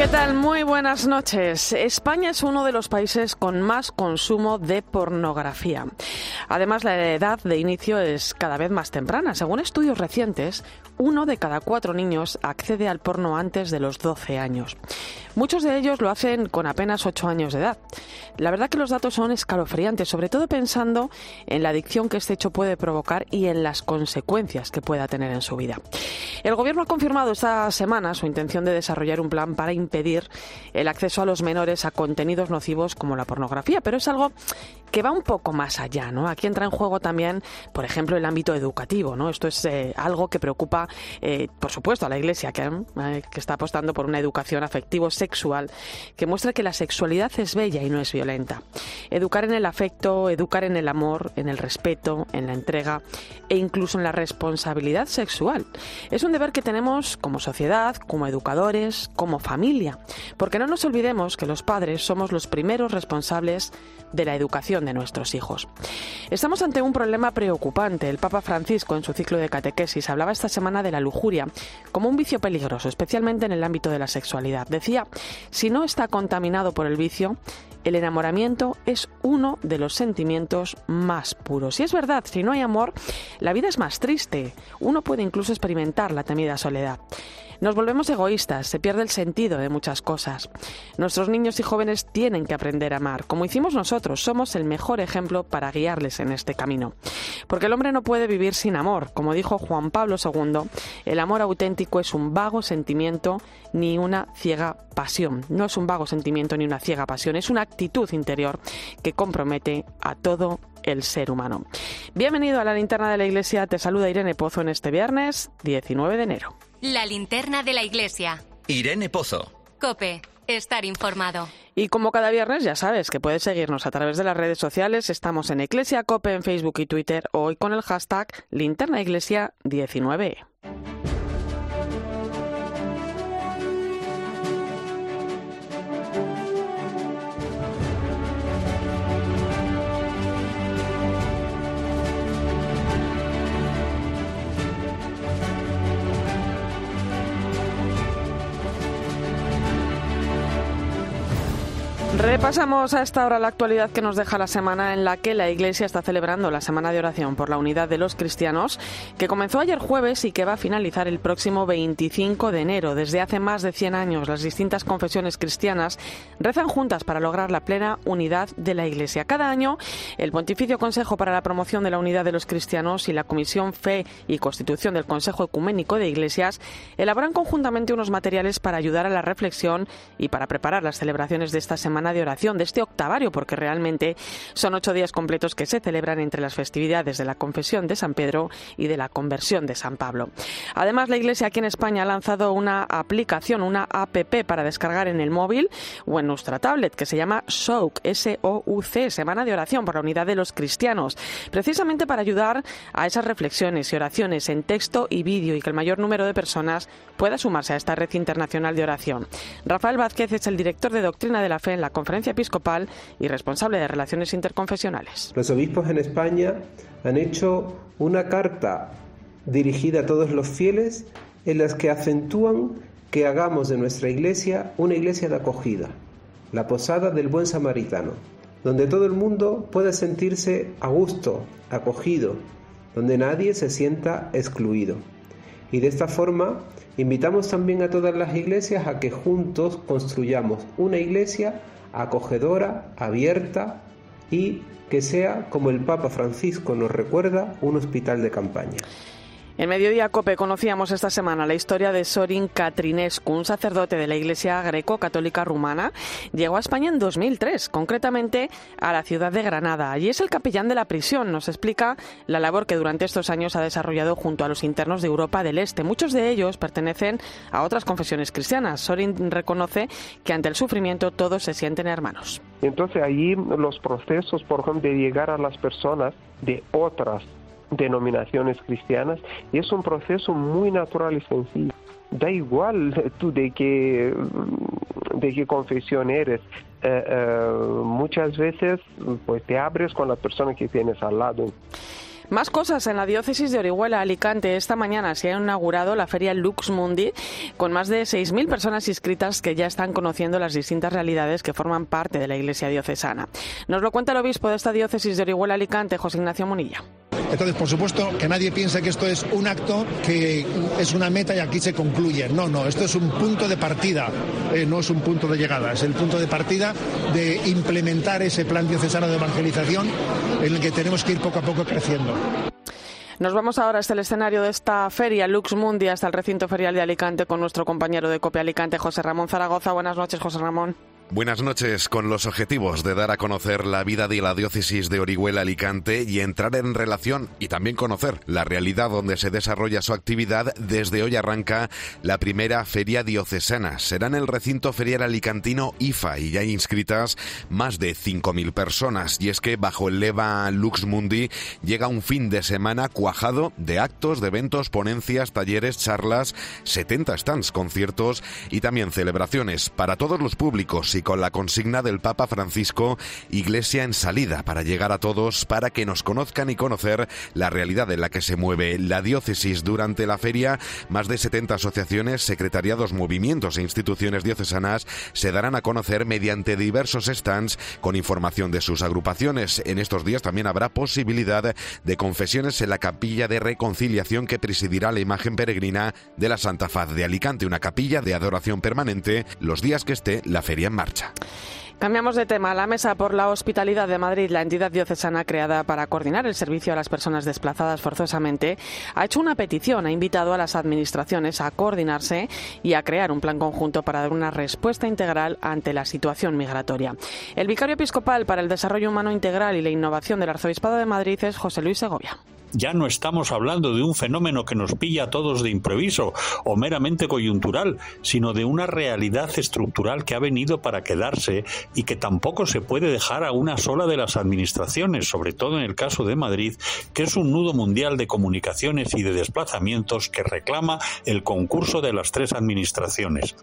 ¿Qué tal? Muy buenas noches. España es uno de los países con más consumo de pornografía. Además, la edad de inicio es cada vez más temprana. Según estudios recientes, uno de cada cuatro niños accede al porno antes de los 12 años. Muchos de ellos lo hacen con apenas 8 años de edad. La verdad que los datos son escalofriantes, sobre todo pensando en la adicción que este hecho puede provocar y en las consecuencias que pueda tener en su vida. El Gobierno ha confirmado esta semana su intención de desarrollar un plan para impedir el acceso a los menores a contenidos nocivos como la pornografía, pero es algo que va un poco más allá, ¿no? Aquí entra en juego también, por ejemplo, el ámbito educativo, ¿no? Esto es eh, algo que preocupa, eh, por supuesto, a la Iglesia, que, eh, que está apostando por una educación afectivo-sexual que muestra que la sexualidad es bella y no es violenta. Educar en el afecto, educar en el amor, en el respeto, en la entrega e incluso en la responsabilidad sexual. Es un deber que tenemos como sociedad, como educadores, como familia, porque no nos olvidemos que los padres somos los primeros responsables de la educación de nuestros hijos. Estamos ante un problema preocupante. El Papa Francisco, en su ciclo de catequesis, hablaba esta semana de la lujuria como un vicio peligroso, especialmente en el ámbito de la sexualidad. Decía, si no está contaminado por el vicio, el enamoramiento es uno de los sentimientos más puros. Y es verdad, si no hay amor, la vida es más triste. Uno puede incluso experimentar la temida soledad. Nos volvemos egoístas, se pierde el sentido de muchas cosas. Nuestros niños y jóvenes tienen que aprender a amar, como hicimos nosotros, somos el mejor ejemplo para guiarles en este camino. Porque el hombre no puede vivir sin amor, como dijo Juan Pablo II, el amor auténtico es un vago sentimiento ni una ciega pasión. No es un vago sentimiento ni una ciega pasión, es una actitud interior que compromete a todo el ser humano. Bienvenido a la linterna de la iglesia, te saluda Irene Pozo en este viernes 19 de enero. La linterna de la iglesia. Irene Pozo. Cope, estar informado. Y como cada viernes ya sabes que puedes seguirnos a través de las redes sociales, estamos en Iglesia Cope en Facebook y Twitter, hoy con el hashtag linternaiglesia19. Repasamos a esta hora la actualidad que nos deja la semana en la que la Iglesia está celebrando la Semana de Oración por la Unidad de los Cristianos, que comenzó ayer jueves y que va a finalizar el próximo 25 de enero. Desde hace más de 100 años, las distintas confesiones cristianas rezan juntas para lograr la plena unidad de la Iglesia. Cada año, el Pontificio Consejo para la Promoción de la Unidad de los Cristianos y la Comisión Fe y Constitución del Consejo Ecuménico de Iglesias elaboran conjuntamente unos materiales para ayudar a la reflexión y para preparar las celebraciones de esta semana de oración, de este octavario, porque realmente son ocho días completos que se celebran entre las festividades de la confesión de San Pedro y de la conversión de San Pablo. Además, la Iglesia aquí en España ha lanzado una aplicación, una APP para descargar en el móvil o en nuestra tablet que se llama SOUC, S-O-U-C, Semana de Oración por la Unidad de los Cristianos, precisamente para ayudar a esas reflexiones y oraciones en texto y vídeo y que el mayor número de personas pueda sumarse a esta red internacional de oración. Rafael Vázquez es el director de Doctrina de la Fe en la Conferencia Episcopal y responsable de Relaciones Interconfesionales. Los obispos en España han hecho una carta dirigida a todos los fieles en las que acentúan que hagamos de nuestra iglesia una iglesia de acogida, la posada del buen samaritano, donde todo el mundo pueda sentirse a gusto, acogido, donde nadie se sienta excluido. Y de esta forma invitamos también a todas las iglesias a que juntos construyamos una iglesia acogedora, abierta y que sea, como el Papa Francisco nos recuerda, un hospital de campaña. En Mediodía Cope conocíamos esta semana la historia de Sorin Catrinescu, un sacerdote de la Iglesia greco-católica rumana. Llegó a España en 2003, concretamente a la ciudad de Granada. Allí es el capellán de la prisión. Nos explica la labor que durante estos años ha desarrollado junto a los internos de Europa del Este. Muchos de ellos pertenecen a otras confesiones cristianas. Sorin reconoce que ante el sufrimiento todos se sienten hermanos. Entonces allí los procesos, por ejemplo, de llegar a las personas de otras denominaciones cristianas y es un proceso muy natural y sencillo. Da igual tú de qué, de qué confesión eres. Eh, eh, muchas veces pues te abres con la persona que tienes al lado. Más cosas en la diócesis de Orihuela, Alicante. Esta mañana se ha inaugurado la feria Lux Mundi con más de 6.000 personas inscritas que ya están conociendo las distintas realidades que forman parte de la iglesia diocesana. Nos lo cuenta el obispo de esta diócesis de Orihuela, Alicante, José Ignacio Monilla. Entonces, por supuesto, que nadie piense que esto es un acto que es una meta y aquí se concluye. No, no, esto es un punto de partida, eh, no es un punto de llegada, es el punto de partida de implementar ese plan diocesano de evangelización en el que tenemos que ir poco a poco creciendo. Nos vamos ahora hasta el escenario de esta feria Lux Mundi, hasta el recinto ferial de Alicante, con nuestro compañero de Copia Alicante, José Ramón Zaragoza. Buenas noches, José Ramón. Buenas noches. Con los objetivos de dar a conocer la vida de la diócesis de Orihuela Alicante y entrar en relación y también conocer la realidad donde se desarrolla su actividad, desde hoy arranca la primera feria diocesana. Será en el recinto ferial alicantino IFA y ya hay inscritas más de 5.000 personas. Y es que bajo el leva Lux Mundi llega un fin de semana cuajado de actos, de eventos, ponencias, talleres, charlas, 70 stands, conciertos y también celebraciones para todos los públicos con la consigna del Papa Francisco, Iglesia en salida, para llegar a todos, para que nos conozcan y conocer la realidad en la que se mueve la diócesis durante la feria. Más de 70 asociaciones, secretariados, movimientos e instituciones diocesanas se darán a conocer mediante diversos stands con información de sus agrupaciones. En estos días también habrá posibilidad de confesiones en la capilla de reconciliación que presidirá la imagen peregrina de la Santa Faz de Alicante, una capilla de adoración permanente los días que esté la feria en marcha. Cambiamos de tema. La Mesa por la Hospitalidad de Madrid, la entidad diocesana creada para coordinar el servicio a las personas desplazadas forzosamente, ha hecho una petición, ha invitado a las administraciones a coordinarse y a crear un plan conjunto para dar una respuesta integral ante la situación migratoria. El vicario episcopal para el Desarrollo Humano Integral y la Innovación del Arzobispado de Madrid es José Luis Segovia ya no estamos hablando de un fenómeno que nos pilla a todos de improviso o meramente coyuntural, sino de una realidad estructural que ha venido para quedarse y que tampoco se puede dejar a una sola de las administraciones, sobre todo en el caso de Madrid, que es un nudo mundial de comunicaciones y de desplazamientos que reclama el concurso de las tres administraciones.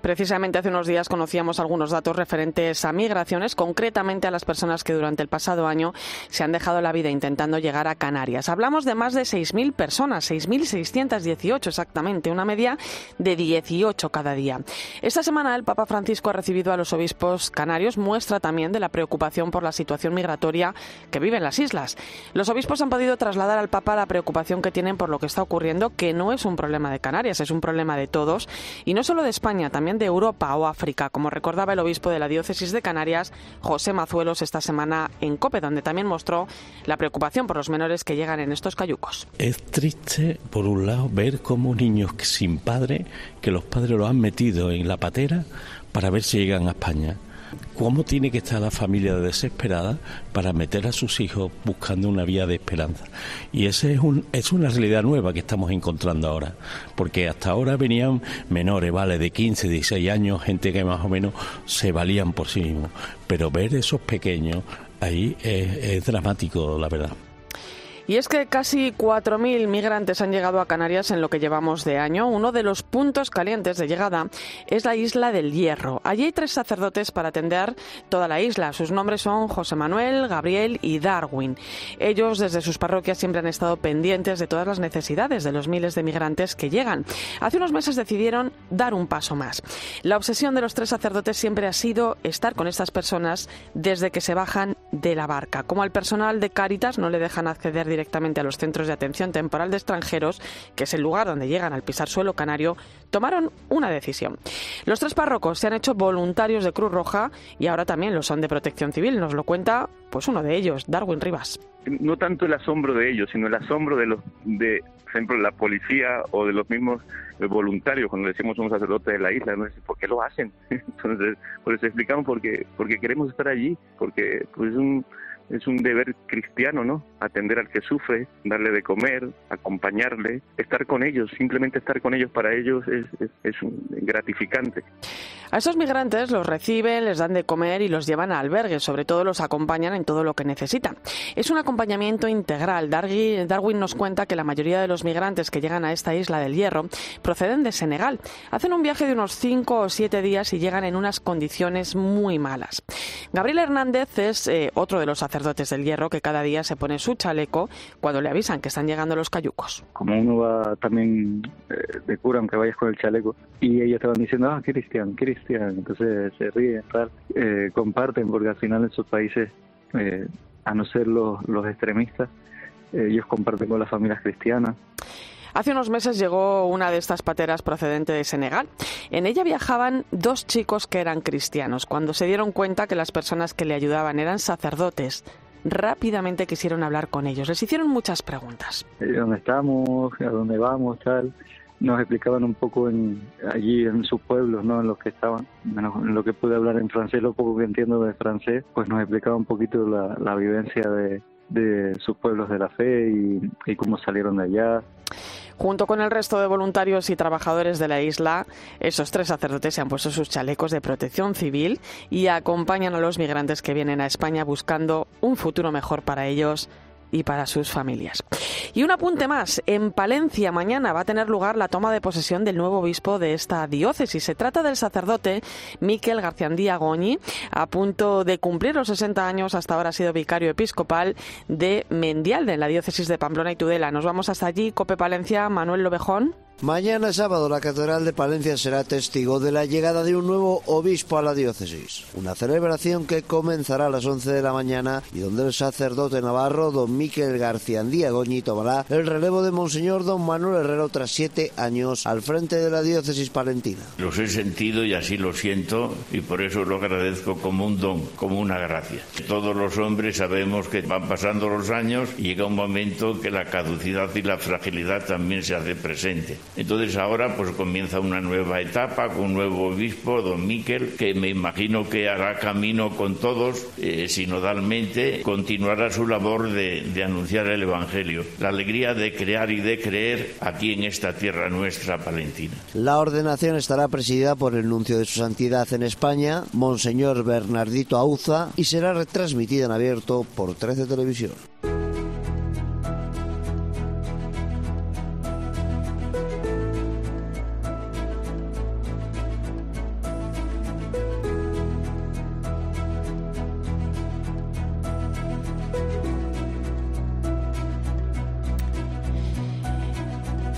Precisamente hace unos días conocíamos algunos datos referentes a migraciones, concretamente a las personas que durante el pasado año se han dejado la vida intentando llegar a Canarias. Hablamos de más de 6.000 personas, 6.618 exactamente, una media de 18 cada día. Esta semana el Papa Francisco ha recibido a los obispos canarios, muestra también de la preocupación por la situación migratoria que viven las islas. Los obispos han podido trasladar al Papa la preocupación que tienen por lo que está ocurriendo, que no es un problema de Canarias, es un problema de todos, y no solo de España, también de Europa o África, como recordaba el obispo de la diócesis de Canarias, José Mazuelos, esta semana en COPE, donde también mostró la preocupación por los menores que llegan en estos cayucos. Es triste, por un lado, ver cómo niños sin padre, que los padres los han metido en la patera para ver si llegan a España. ¿Cómo tiene que estar la familia desesperada para meter a sus hijos buscando una vía de esperanza? Y esa es, un, es una realidad nueva que estamos encontrando ahora, porque hasta ahora venían menores, ¿vale? De 15, 16 años, gente que más o menos se valían por sí mismos. Pero ver esos pequeños ahí es dramático, la verdad. Y es que casi 4.000 migrantes han llegado a Canarias en lo que llevamos de año. Uno de los puntos calientes de llegada es la isla del Hierro. Allí hay tres sacerdotes para atender toda la isla. Sus nombres son José Manuel, Gabriel y Darwin. Ellos desde sus parroquias siempre han estado pendientes de todas las necesidades de los miles de migrantes que llegan. Hace unos meses decidieron dar un paso más. La obsesión de los tres sacerdotes siempre ha sido estar con estas personas desde que se bajan de la barca. Como al personal de Cáritas no le dejan acceder directamente a los centros de atención temporal de extranjeros, que es el lugar donde llegan al pisar suelo canario, tomaron una decisión. Los tres párrocos se han hecho voluntarios de Cruz Roja y ahora también lo son de Protección Civil. Nos lo cuenta pues uno de ellos, Darwin Rivas. No tanto el asombro de ellos, sino el asombro de los de, por ejemplo, la policía o de los mismos eh, voluntarios cuando decimos un sacerdote de la isla, ¿no? ¿por qué lo hacen? Entonces, pues explicamos porque porque queremos estar allí, porque pues es un es un deber cristiano, ¿no? Atender al que sufre, darle de comer, acompañarle, estar con ellos, simplemente estar con ellos para ellos es, es, gratificante. A esos migrantes los reciben, les dan de comer y los llevan a albergues, sobre todo los acompañan en todo lo que necesitan. Es un acompañamiento integral. Darwin nos cuenta que la mayoría de los migrantes que llegan a esta isla del Hierro proceden de Senegal. Hacen un viaje de unos cinco o siete días y llegan en unas condiciones muy malas. Gabriel Hernández es eh, otro de los sacerdotes del Hierro que cada día se pone su chaleco cuando le avisan que están llegando los cayucos. Como uno va también eh, de cura, aunque vayas con el chaleco, y ellos te van diciendo, ah, Cristian, Cristian, entonces se ríen, eh, comparten, porque al final en sus países, a no ser los, los extremistas, ellos comparten con las familias cristianas. Hace unos meses llegó una de estas pateras procedente de Senegal. En ella viajaban dos chicos que eran cristianos. Cuando se dieron cuenta que las personas que le ayudaban eran sacerdotes, rápidamente quisieron hablar con ellos. Les hicieron muchas preguntas. Eh, ¿Dónde estamos? ¿A dónde vamos? Nos explicaban un poco en, allí en sus pueblos, ¿no? En los que estaban. en lo que pude hablar en francés, lo poco que entiendo de francés, pues nos explicaba un poquito la, vivencia de, sus pueblos de la fe y cómo salieron de allá. Junto con el resto de voluntarios y trabajadores de la isla, esos tres sacerdotes se han puesto sus chalecos de protección civil y acompañan a los migrantes que vienen a España buscando un futuro mejor para ellos y para sus familias. Y un apunte más, en Palencia mañana va a tener lugar la toma de posesión del nuevo obispo de esta diócesis. Se trata del sacerdote Miquel Garciandía Goñi, a punto de cumplir los 60 años, hasta ahora ha sido vicario episcopal de Mendialde, en la diócesis de Pamplona y Tudela. Nos vamos hasta allí, Cope Palencia, Manuel Lobejón. Mañana sábado la Catedral de Palencia será testigo de la llegada de un nuevo obispo a la diócesis. Una celebración que comenzará a las 11 de la mañana y donde el sacerdote navarro don Miquel García Andía Goñi tomará el relevo de Monseñor don Manuel Herrero tras siete años al frente de la diócesis palentina. Los he sentido y así lo siento y por eso lo agradezco como un don, como una gracia. Todos los hombres sabemos que van pasando los años y llega un momento que la caducidad y la fragilidad también se hace presente. Entonces ahora pues comienza una nueva etapa con un nuevo obispo, don Miquel, que me imagino que hará camino con todos, eh, sinodalmente, continuará su labor de, de anunciar el Evangelio, la alegría de crear y de creer aquí en esta tierra nuestra palentina. La ordenación estará presidida por el nuncio de su santidad en España, Monseñor Bernardito Auza, y será retransmitida en abierto por 13 Televisión.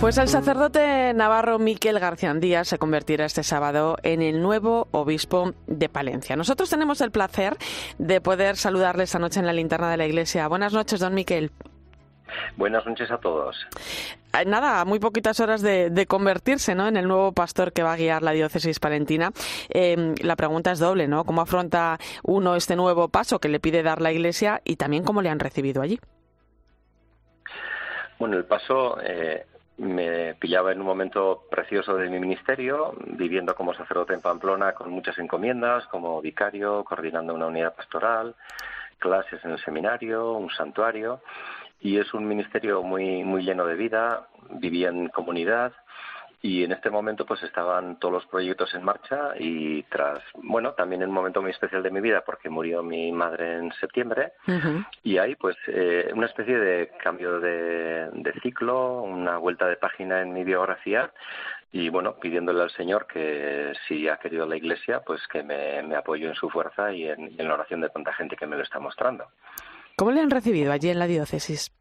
Pues el sacerdote navarro Miquel García se convertirá este sábado en el nuevo obispo de Palencia. Nosotros tenemos el placer de poder saludarle esta noche en la linterna de la iglesia. Buenas noches, don Miquel. Buenas noches a todos. Eh, nada, muy poquitas horas de, convertirse ¿no? en el nuevo pastor que va a guiar la diócesis palentina. Em, la pregunta es doble, ¿no? ¿Cómo afronta uno este nuevo paso que le pide dar la iglesia y también cómo le han recibido allí? Bueno, el paso eh, me pillaba en un momento precioso de mi ministerio, viviendo como sacerdote en Pamplona con muchas encomiendas, como vicario, coordinando una unidad pastoral, clases en el seminario, un santuario, y es un ministerio muy, muy lleno de vida, vivía en comunidad, y en este momento pues estaban todos los proyectos en marcha y tras bueno también en un momento muy especial de mi vida porque murió mi madre en septiembre y ahí pues eh, una especie de cambio de, ciclo una vuelta de página en mi biografía y bueno pidiéndole al Señor que si ha querido la Iglesia pues que me, me apoyo en su fuerza y en, en la oración de tanta gente que me lo está mostrando. ¿Cómo le han recibido allí en la diócesis?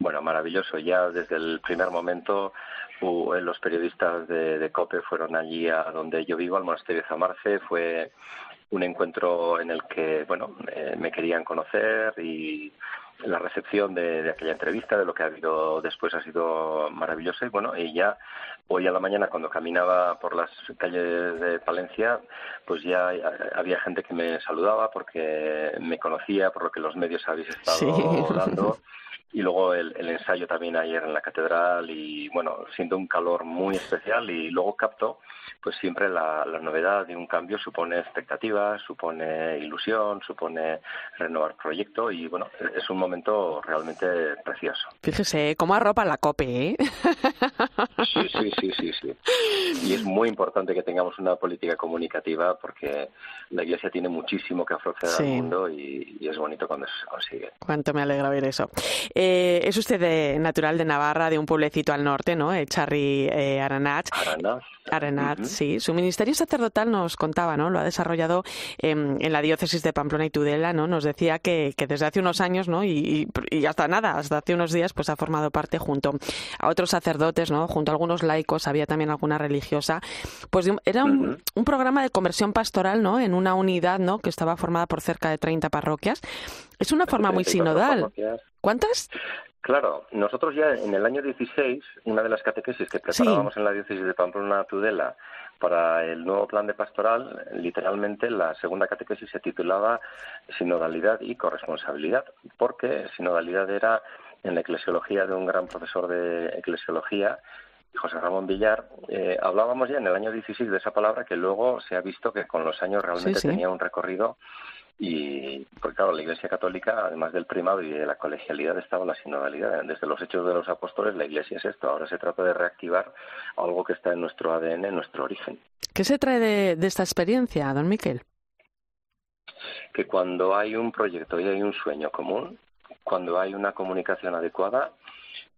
Bueno, maravilloso. Ya desde el primer momento los periodistas de, COPE fueron allí a donde yo vivo, al monasterio de Zamarce. Fue un encuentro en el que, bueno, eh, me querían conocer y la recepción de, aquella entrevista, de lo que ha habido después, ha sido maravillosa. Y bueno, y ya hoy a la mañana, cuando caminaba por las calles de Palencia, pues ya había gente que me saludaba porque me conocía, por lo que los medios habéis estado dando y luego el, ensayo también ayer en la catedral y bueno, siento un calor muy especial y luego capto pues siempre la, novedad de un cambio supone expectativas, supone ilusión, supone renovar proyecto y bueno, es un momento realmente precioso. Fíjese cómo arropa la COPE, ¿eh? Sí, sí, sí, sí, sí. Y es muy importante que tengamos una política comunicativa porque la Iglesia tiene muchísimo que ofrecer al mundo y, y, es bonito cuando se consigue. Cuánto me alegra oír eso. Eh, es usted de, natural de Navarra, de un pueblecito al norte, ¿no? Charri eh, Aranat. Aranat, sí. Su ministerio sacerdotal nos contaba, ¿no? Lo ha desarrollado en la diócesis de Pamplona y Tudela, ¿no? Nos decía que, desde hace unos años, ¿no? Y, hasta nada, hasta hace unos días, pues ha formado parte junto a otros sacerdotes, ¿no? Junto a algunos laicos, había también alguna religiosa. Pues era un, un programa de conversión pastoral, ¿no? En una unidad, ¿no? Que estaba formada por cerca de 30 parroquias. Es una forma muy sinodal. ¿Cuántas? Claro, nosotros ya en el año 16, una de las catequesis que preparábamos en la diócesis de Pamplona-Tudela para el nuevo plan de pastoral, literalmente la segunda catequesis se titulaba Sinodalidad y corresponsabilidad, porque sinodalidad era en la eclesiología de un gran profesor de eclesiología, José Ramón Villar, eh, hablábamos ya en el año 16 de esa palabra que luego se ha visto que con los años realmente tenía un recorrido y, porque claro, la Iglesia Católica, además del primado y de la colegialidad, estaba la sinodalidad. Desde los hechos de los apóstoles, la Iglesia es esto. Ahora se trata de reactivar algo que está en nuestro ADN, en nuestro origen. ¿Qué se trae de, esta experiencia, don Miquel? Que cuando hay un proyecto y hay un sueño común, cuando hay una comunicación adecuada,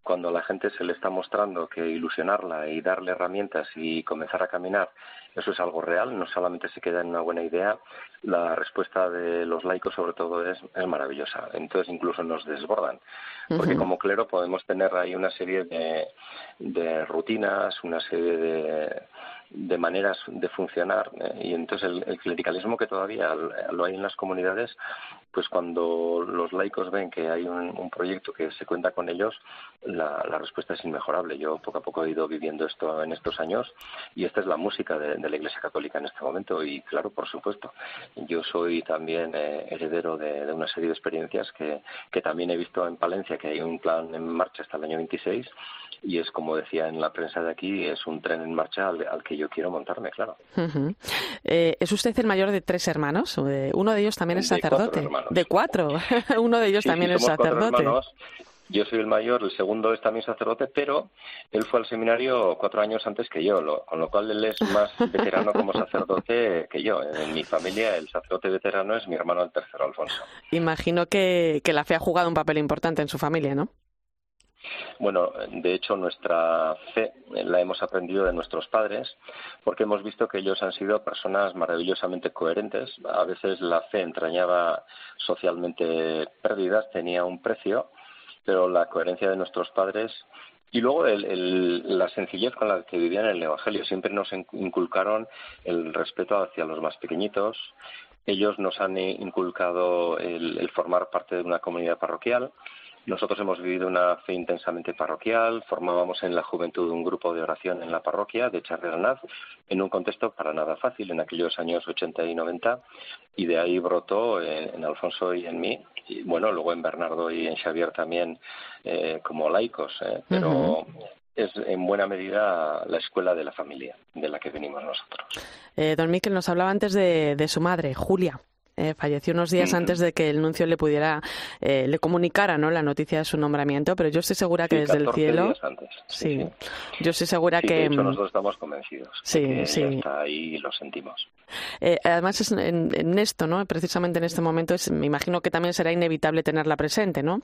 cuando a la gente se le está mostrando que ilusionarla y darle herramientas y comenzar a caminar eso es algo real, no solamente se queda en una buena idea, la respuesta de los laicos sobre todo es, maravillosa, entonces incluso nos desbordan, porque como clero podemos tener ahí una serie de, de rutinas, una serie de, de maneras de funcionar eh, y entonces el, clericalismo que todavía lo hay en las comunidades pues cuando los laicos ven que hay un, proyecto que se cuenta con ellos la, respuesta es inmejorable. Yo poco a poco he ido viviendo esto en estos años y esta es la música de, la Iglesia Católica en este momento y claro por supuesto yo soy también eh, heredero de, una serie de experiencias que, que también he visto en Palencia que hay un plan en marcha hasta el año 26 y es como decía en la prensa de aquí, es un tren en marcha al, que yo quiero montarme, claro. Eh, ¿Es usted el mayor de tres hermanos? Eh, uno de ellos también es sacerdote. de cuatro. uno de ellos también es sacerdote. Yo soy el mayor, el segundo es también sacerdote, pero él fue al seminario cuatro años antes que yo, con lo cual él es más veterano como sacerdote que yo. En mi familia el sacerdote veterano es mi hermano el tercero, Alfonso. Imagino que, que la fe ha jugado un papel importante en su familia, ¿no? Bueno, de hecho nuestra fe la hemos aprendido de nuestros padres porque hemos visto que ellos han sido personas maravillosamente coherentes. A veces la fe entrañaba socialmente pérdidas, tenía un precio, pero la coherencia de nuestros padres y luego la sencillez con la que vivían el Evangelio. Siempre nos inculcaron el respeto hacia los más pequeñitos. Ellos nos han inculcado el formar parte de una comunidad parroquial nosotros hemos vivido una fe intensamente parroquial, formábamos en la juventud un grupo de oración en la parroquia de Charrenaz, en un contexto para nada fácil en aquellos años 80 y 90, y de ahí brotó en, Alfonso y en mí, y bueno, luego en Bernardo y en Xavier también eh, como laicos, eh, pero es en buena medida la escuela de la familia de la que venimos nosotros. Eh, don Miquel nos hablaba antes de su madre, Julia. Eh, falleció unos días antes de que el nuncio le pudiera, eh, le comunicara ¿no? la noticia de su nombramiento, pero yo estoy segura que desde el cielo. Sí, yo estoy segura que. De hecho, mm, nosotros estamos convencidos. Sí, sí. está ahí y lo sentimos. Eh, además, es en, esto, ¿no? precisamente en este momento, es, me imagino que también será inevitable tenerla presente, ¿no?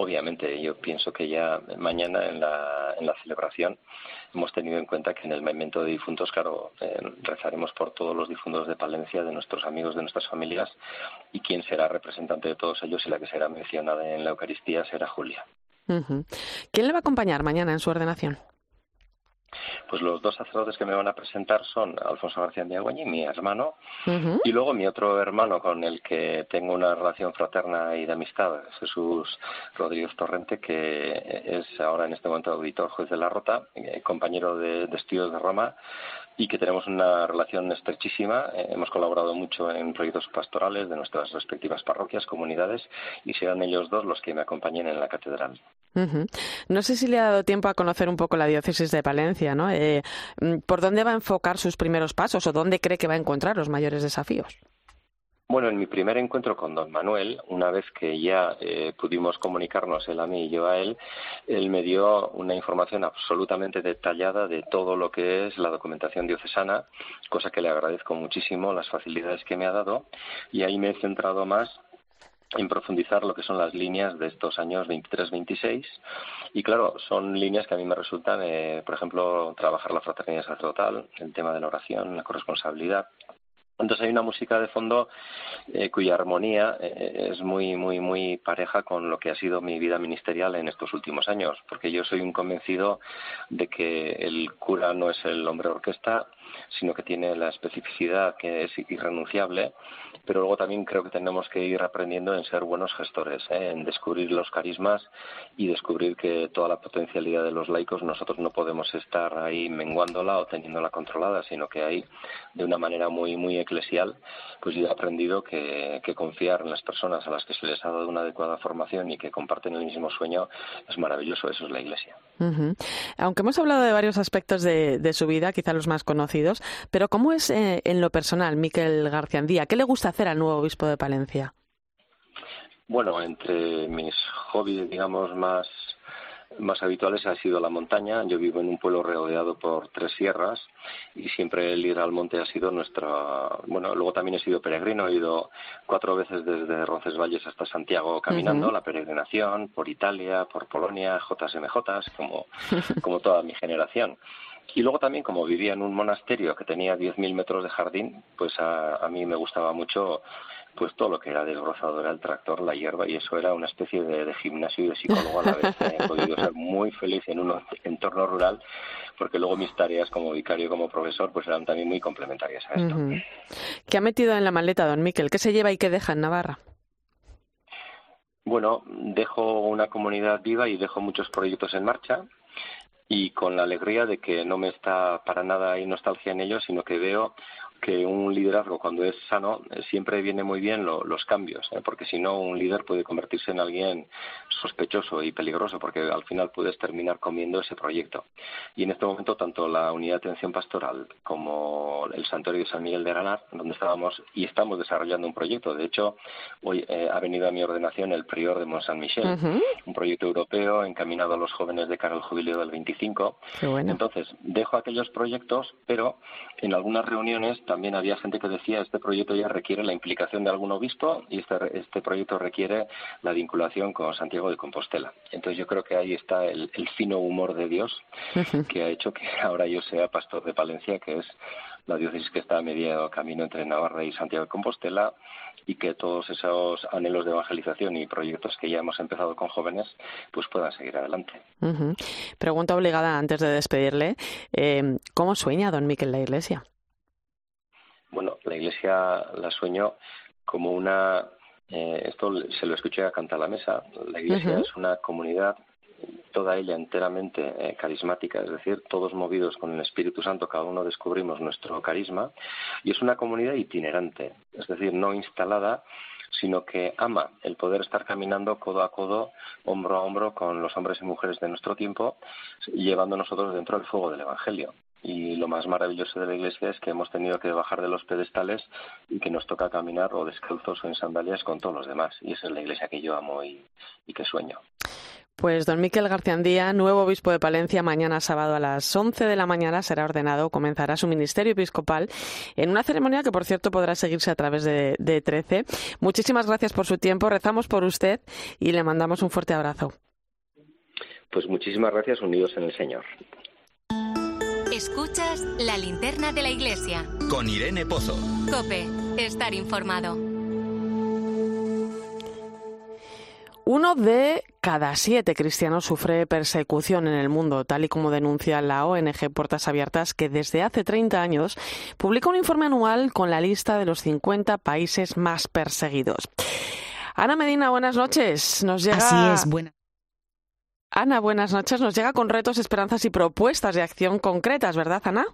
Obviamente, yo pienso que ya mañana en la, en la celebración hemos tenido en cuenta que en el momento de difuntos, claro, eh, rezaremos por todos los difuntos de Palencia, de nuestros amigos, de nuestras familias, y quien será representante de todos ellos y la que será mencionada en la Eucaristía será Julia. ¿Quién le va a acompañar mañana en su ordenación? Pues los dos sacerdotes que me van a presentar son Alfonso García Miagüeñi, mi hermano, y luego mi otro hermano con el que tengo una relación fraterna y de amistad, Jesús Rodríguez Torrente, que es ahora en este momento auditor juez de la Rota, eh, compañero de, estudios de Roma, y que tenemos una relación estrechísima. Eh, hemos colaborado mucho en proyectos pastorales de nuestras respectivas parroquias, comunidades, y serán ellos dos los que me acompañen en la catedral. No sé si le ha dado tiempo a conocer un poco la diócesis de Palencia, Eh, ¿Por dónde va a enfocar sus primeros pasos o dónde cree que va a encontrar los mayores desafíos? Bueno, en mi primer encuentro con don Manuel, una vez que ya eh, pudimos comunicarnos él a mí y yo a él, él me dio una información absolutamente detallada de todo lo que es la documentación diocesana, cosa que le agradezco muchísimo, las facilidades que me ha dado, y ahí me he centrado más en profundizar lo que son las líneas de estos años 23-26 y claro, son líneas que a mí me resultan, eh, por ejemplo, trabajar la fraternidad sacerdotal, el tema de la oración, la corresponsabilidad, entonces hay una música de fondo eh, cuya armonía eh, es muy, muy, muy pareja con lo que ha sido mi vida ministerial en estos últimos años, porque yo soy un convencido de que el cura no es el hombre orquesta, sino que tiene la especificidad que es irrenunciable, pero luego también creo que tenemos que ir aprendiendo en ser buenos gestores, ¿eh? en descubrir los carismas y descubrir que toda la potencialidad de los laicos nosotros no podemos estar ahí menguándola o teniéndola controlada, sino que hay de una manera muy, muy eclesial, pues yo he aprendido que, confiar en las personas a las que se les ha dado una adecuada formación y que comparten el mismo sueño es maravilloso, eso es la Iglesia. Aunque hemos hablado de varios aspectos de, su vida, quizá los más conocidos, pero ¿cómo es eh, en lo personal Miquel Garciandía? ¿Qué le gusta hacer al nuevo obispo de Palencia? Bueno, entre mis hobbies, digamos, más más habituales ha sido la montaña. Yo vivo en un pueblo rodeado por tres sierras y siempre el ir al monte ha sido nuestra. Bueno, luego también he sido peregrino, he ido cuatro veces desde Roncesvalles hasta Santiago caminando, la peregrinación, por Italia, por Polonia, JSMJ, como, como toda mi generación. Y luego también, como vivía en un monasterio que tenía 10.000 metros de jardín, pues a, a mí me gustaba mucho pues todo lo que era desbrozador, el tractor, la hierba, y eso era una especie de, gimnasio y de psicólogo a la vez. He podido ser muy feliz en un entorno rural, porque luego mis tareas como vicario, como profesor, pues eran también muy complementarias a esto. ¿Qué ha metido en la maleta, don Miquel? ¿Qué se lleva y qué deja en Navarra? Bueno, dejo una comunidad viva y dejo muchos proyectos en marcha y con la alegría de que no me está para nada ahí nostalgia en ellos, sino que veo que un liderazgo cuando es sano eh, siempre viene muy bien los cambios, ¿eh? porque si no un líder puede convertirse en alguien sospechoso y peligroso, porque al final puedes terminar comiendo ese proyecto. Y en este momento tanto la unidad de atención pastoral como el santuario de San Miguel de Aranar, donde estábamos y estamos desarrollando un proyecto. De hecho, hoy eh, ha venido a mi ordenación el prior de Mont Saint Michel, un proyecto europeo encaminado a los jóvenes de cara al jubileo del 25. Entonces dejo aquellos proyectos, pero en algunas reuniones también había gente que decía este proyecto ya requiere la implicación de algún obispo y este, este proyecto requiere la vinculación con Santiago de Compostela. Entonces yo creo que ahí está el, fino humor de Dios que ha hecho que ahora yo sea pastor de Palencia, que es la diócesis que está a medio camino entre Navarra y Santiago de Compostela y que todos esos anhelos de evangelización y proyectos que ya hemos empezado con jóvenes pues puedan seguir adelante. Pregunta obligada antes de despedirle. Eh, ¿Cómo sueña don Miquel la Iglesia? Bueno, la Iglesia la sueño como una, eh, esto se lo escuché a cantar la mesa, la Iglesia es una comunidad toda ella enteramente eh, carismática, es decir, todos movidos con el Espíritu Santo, cada uno descubrimos nuestro carisma, y es una comunidad itinerante, es decir, no instalada, sino que ama el poder estar caminando codo a codo, hombro a hombro con los hombres y mujeres de nuestro tiempo, llevando nosotros dentro del fuego del Evangelio. Y lo más maravilloso de la iglesia es que hemos tenido que bajar de los pedestales y que nos toca caminar o descalzos o en sandalias con todos los demás. Y esa es la iglesia que yo amo y, que sueño. Pues don Miquel Garciandía, nuevo obispo de Palencia, mañana sábado a las 11 de la mañana será ordenado, comenzará su ministerio episcopal en una ceremonia que, por cierto, podrá seguirse a través de, de 13. Muchísimas gracias por su tiempo, rezamos por usted y le mandamos un fuerte abrazo. Pues muchísimas gracias, unidos en el Señor. Escuchas la linterna de la iglesia. Con Irene Pozo. Cope, estar informado. Uno de cada siete cristianos sufre persecución en el mundo, tal y como denuncia la ONG Puertas Abiertas, que desde hace 30 años publica un informe anual con la lista de los 50 países más perseguidos. Ana Medina, buenas noches. Nos llega... Así es, buena. Ana, buenas noches. Nos llega con retos, esperanzas y propuestas de acción concretas, ¿verdad, Ana?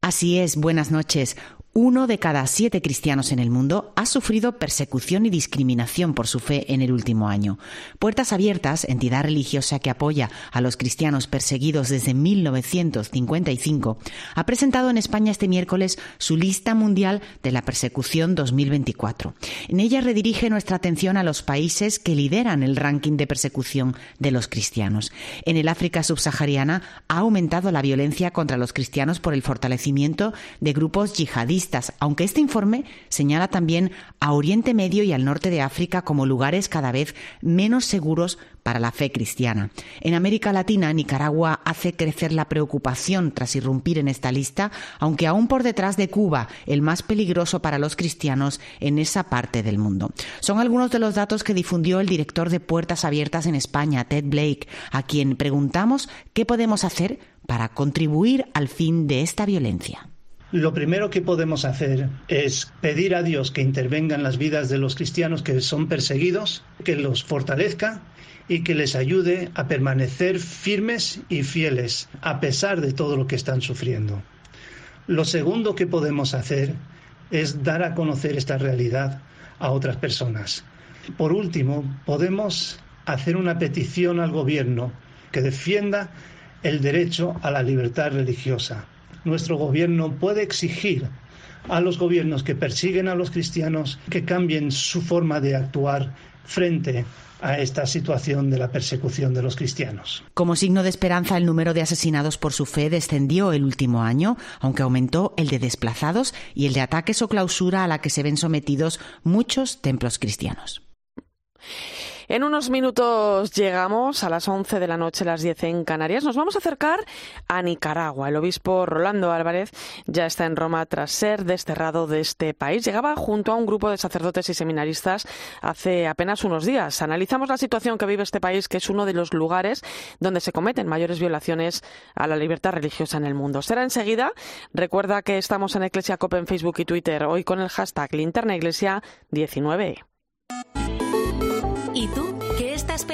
Así es, buenas noches. Uno de cada siete cristianos en el mundo ha sufrido persecución y discriminación por su fe en el último año. Puertas Abiertas, entidad religiosa que apoya a los cristianos perseguidos desde 1955, ha presentado en España este miércoles su lista mundial de la persecución 2024. En ella redirige nuestra atención a los países que lideran el ranking de persecución de los cristianos. En el África subsahariana ha aumentado la violencia contra los cristianos por el fortalecimiento de grupos yihadistas aunque este informe señala también a Oriente Medio y al norte de África como lugares cada vez menos seguros para la fe cristiana. En América Latina, Nicaragua hace crecer la preocupación tras irrumpir en esta lista, aunque aún por detrás de Cuba, el más peligroso para los cristianos en esa parte del mundo. Son algunos de los datos que difundió el director de Puertas Abiertas en España, Ted Blake, a quien preguntamos qué podemos hacer para contribuir al fin de esta violencia. Lo primero que podemos hacer es pedir a Dios que intervenga en las vidas de los cristianos que son perseguidos, que los fortalezca y que les ayude a permanecer firmes y fieles a pesar de todo lo que están sufriendo. Lo segundo que podemos hacer es dar a conocer esta realidad a otras personas. Por último, podemos hacer una petición al gobierno que defienda el derecho a la libertad religiosa nuestro gobierno puede exigir a los gobiernos que persiguen a los cristianos que cambien su forma de actuar frente a esta situación de la persecución de los cristianos. Como signo de esperanza, el número de asesinados por su fe descendió el último año, aunque aumentó el de desplazados y el de ataques o clausura a la que se ven sometidos muchos templos cristianos. En unos minutos llegamos a las 11 de la noche, las 10 en Canarias. Nos vamos a acercar a Nicaragua. El obispo Rolando Álvarez ya está en Roma tras ser desterrado de este país. Llegaba junto a un grupo de sacerdotes y seminaristas hace apenas unos días. Analizamos la situación que vive este país, que es uno de los lugares donde se cometen mayores violaciones a la libertad religiosa en el mundo. Será enseguida. Recuerda que estamos en Iglesia Cop en Facebook y Twitter, hoy con el hashtag Linterna Iglesia 19.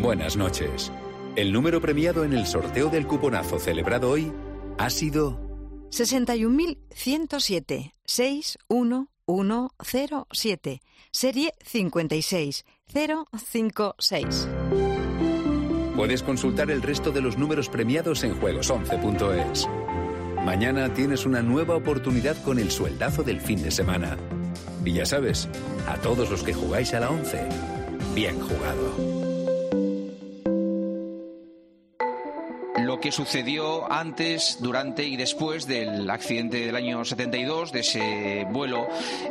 Buenas noches. El número premiado en el sorteo del cuponazo celebrado hoy ha sido 61.107 61107, serie 56056. Puedes consultar el resto de los números premiados en juegos11.es. Mañana tienes una nueva oportunidad con el sueldazo del fin de semana. Y ya sabes, a todos los que jugáis a la 11, bien jugado. Lo que sucedió antes, durante y después del accidente del año 72, de ese vuelo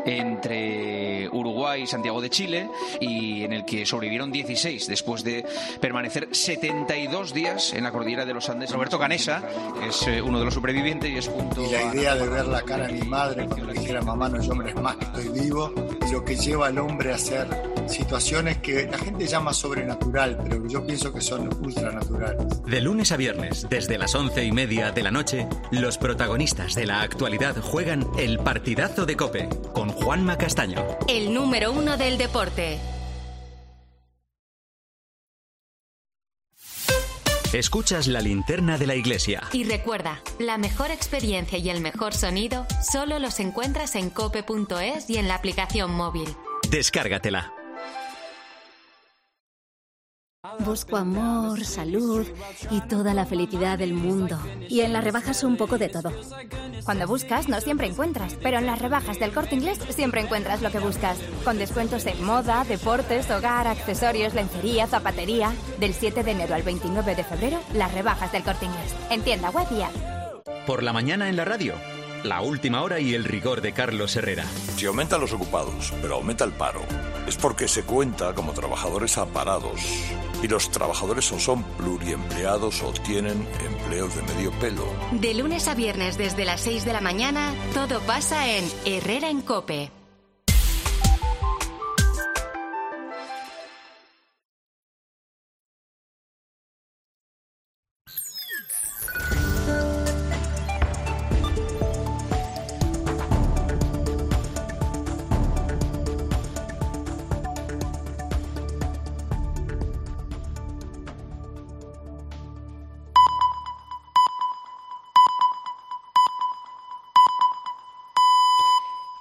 entre Uruguay y Santiago de Chile, y en el que sobrevivieron 16 después de permanecer 72 días en la cordillera de los Andes. Roberto Canesa es eh, uno de los supervivientes y es junto Y la idea de ver la cara de mi madre cuando le dijera mamá no es hombre, es más que estoy vivo, y lo que lleva al hombre a hacer situaciones que la gente llama sobrenatural, pero que yo pienso que son ultranaturales. De lunes a viernes, desde las once y media de la noche, los protagonistas de la actualidad juegan el partidazo de Cope con Juanma Castaño. El número uno del deporte. Escuchas la linterna de la iglesia. Y recuerda, la mejor experiencia y el mejor sonido solo los encuentras en cope.es y en la aplicación móvil. Descárgatela. Busco amor, salud y toda la felicidad del mundo. Y en las rebajas un poco de todo. Cuando buscas, no siempre encuentras, pero en las rebajas del corte inglés siempre encuentras lo que buscas. Con descuentos en moda, deportes, hogar, accesorios, lencería, zapatería. Del 7 de enero al 29 de febrero, las rebajas del corte inglés. En tienda web. Por la mañana en la radio. La última hora y el rigor de Carlos Herrera. Si aumentan los ocupados, pero aumenta el paro, es porque se cuenta como trabajadores aparados. Y los trabajadores o son pluriempleados o tienen empleos de medio pelo. De lunes a viernes desde las 6 de la mañana, todo pasa en Herrera en Cope.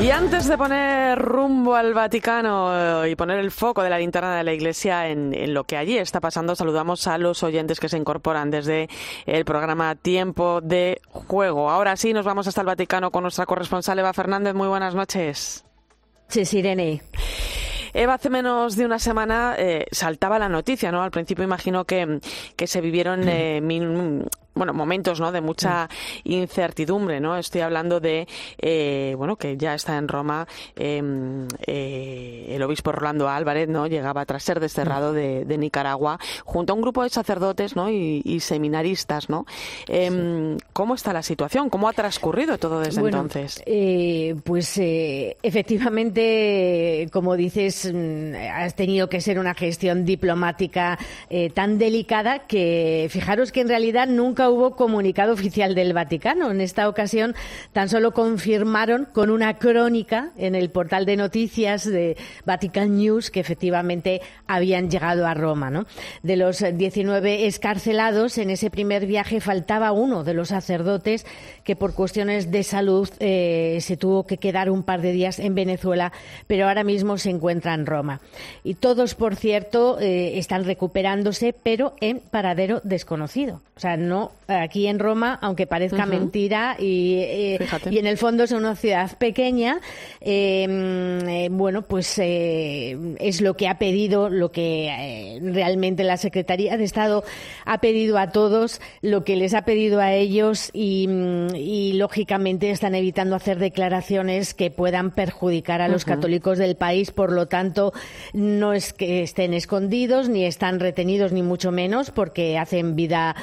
Y antes de poner rumbo al Vaticano eh, y poner el foco de la linterna de la Iglesia en, lo que allí está pasando, saludamos a los oyentes que se incorporan desde el programa Tiempo de Juego. Ahora sí, nos vamos hasta el Vaticano con nuestra corresponsal Eva Fernández. Muy buenas noches. Sí, Irene. Eva, hace menos de una semana eh, saltaba la noticia, ¿no? Al principio imagino que, que se vivieron eh, bueno, momentos ¿no? de mucha mm. incertidumbre, ¿no? Estoy hablando de, eh, bueno, que ya está en Roma em, eh, el obispo Rolando Álvarez, ¿no? Llegaba tras ser desterrado de, Nicaragua junto a un grupo de sacerdotes, ¿no? Y, seminaristas, ¿no? Em, ¿Cómo está la situación? ¿Cómo ha transcurrido todo desde entonces? Eh, pues efectivamente, como dices, mm, has tenido que ser una gestión diplomática tan delicada que fijaros que en realidad nunca hubo comunicado oficial del Vaticano. En esta ocasión tan solo confirmaron con una crónica en el portal de noticias de Vatican News que efectivamente habían llegado a Roma. ¿no? De los 19 escarcelados, en ese primer viaje faltaba uno de los sacerdotes que por cuestiones de salud eh, se tuvo que quedar un par de días en Venezuela, pero ahora mismo se encuentra en Roma. Y todos, por cierto, eh, están recuperándose, pero en paradero desconocido. O sea, no aquí en Roma, aunque parezca mentira, y, eh, y, en el fondo es una ciudad pequeña, em, eh, bueno, pues eh, es lo que ha pedido, lo que realmente la Secretaría de Estado ha pedido a todos, lo que les ha pedido a ellos y, lógicamente están evitando hacer declaraciones que puedan perjudicar a los católicos del país, por lo tanto, no es que estén escondidos, ni están retenidos, ni mucho menos, porque hacen vida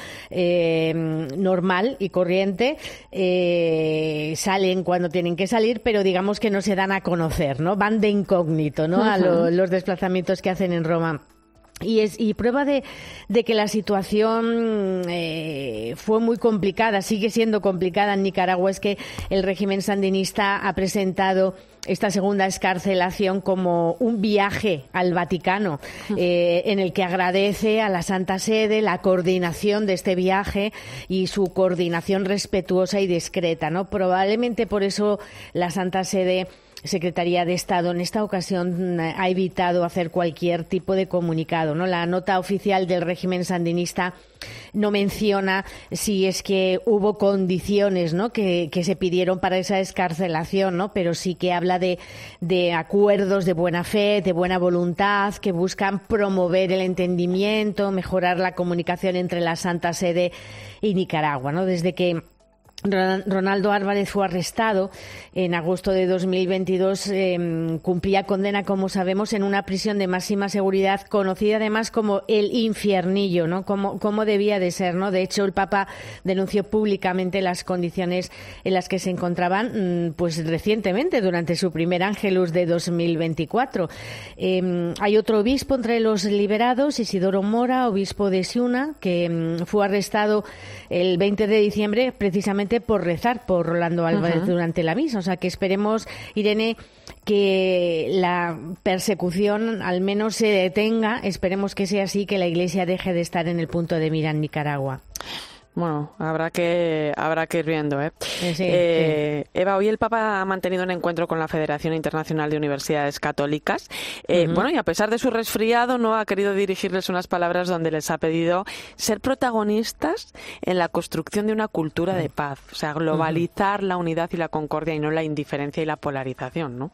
normal y corriente, eh, salen cuando tienen que salir, pero digamos que no se dan a conocer, ¿no? Van de incógnito, ¿no? A los desplazamientos que hacen en Roma. Y, es, y prueba de, que la situación eh, fue muy complicada, sigue siendo complicada en Nicaragua, es que el régimen sandinista ha presentado esta segunda escarcelación como un viaje al Vaticano, eh, en el que agradece a la Santa Sede la coordinación de este viaje y su coordinación respetuosa y discreta. ¿no? Probablemente por eso la Santa Sede Secretaría de Estado en esta ocasión mm, ha evitado hacer cualquier tipo de comunicado. ¿no? La nota oficial del régimen sandinista no menciona si es que hubo condiciones ¿no? que, se pidieron para esa escarcelación, ¿no? pero sí que habla de, de acuerdos de buena fe, de buena voluntad, que buscan promover el entendimiento, mejorar la comunicación entre la Santa Sede y Nicaragua. ¿no? Desde que Ronaldo Álvarez fue arrestado en agosto de 2022. Em, cumplía condena, como sabemos, en una prisión de máxima seguridad, conocida además como el infiernillo, ¿no? Como, como debía de ser, ¿no? De hecho, el Papa denunció públicamente las condiciones en las que se encontraban, mm, pues recientemente, durante su primer Ángelus de 2024. Em, hay otro obispo entre los liberados, Isidoro Mora, obispo de Siuna, que em, fue arrestado el 20 de diciembre precisamente por rezar por Rolando Álvarez durante la misa. Sea, que esperemos, Irene, que la persecución al menos se detenga. Esperemos que sea así, que la Iglesia deje de estar en el punto de mira en Nicaragua. Bueno, habrá que habrá que ir viendo, ¿eh? Eh, sí, Eva, hoy el Papa ha mantenido un encuentro con la Federación Internacional de Universidades Católicas. Eh. Bueno, y a pesar de su resfriado, no ha querido dirigirles unas palabras donde les ha pedido ser protagonistas en la construcción de una cultura de paz, o sea, globalizar la unidad y la concordia y no la indiferencia y la polarización, ¿no?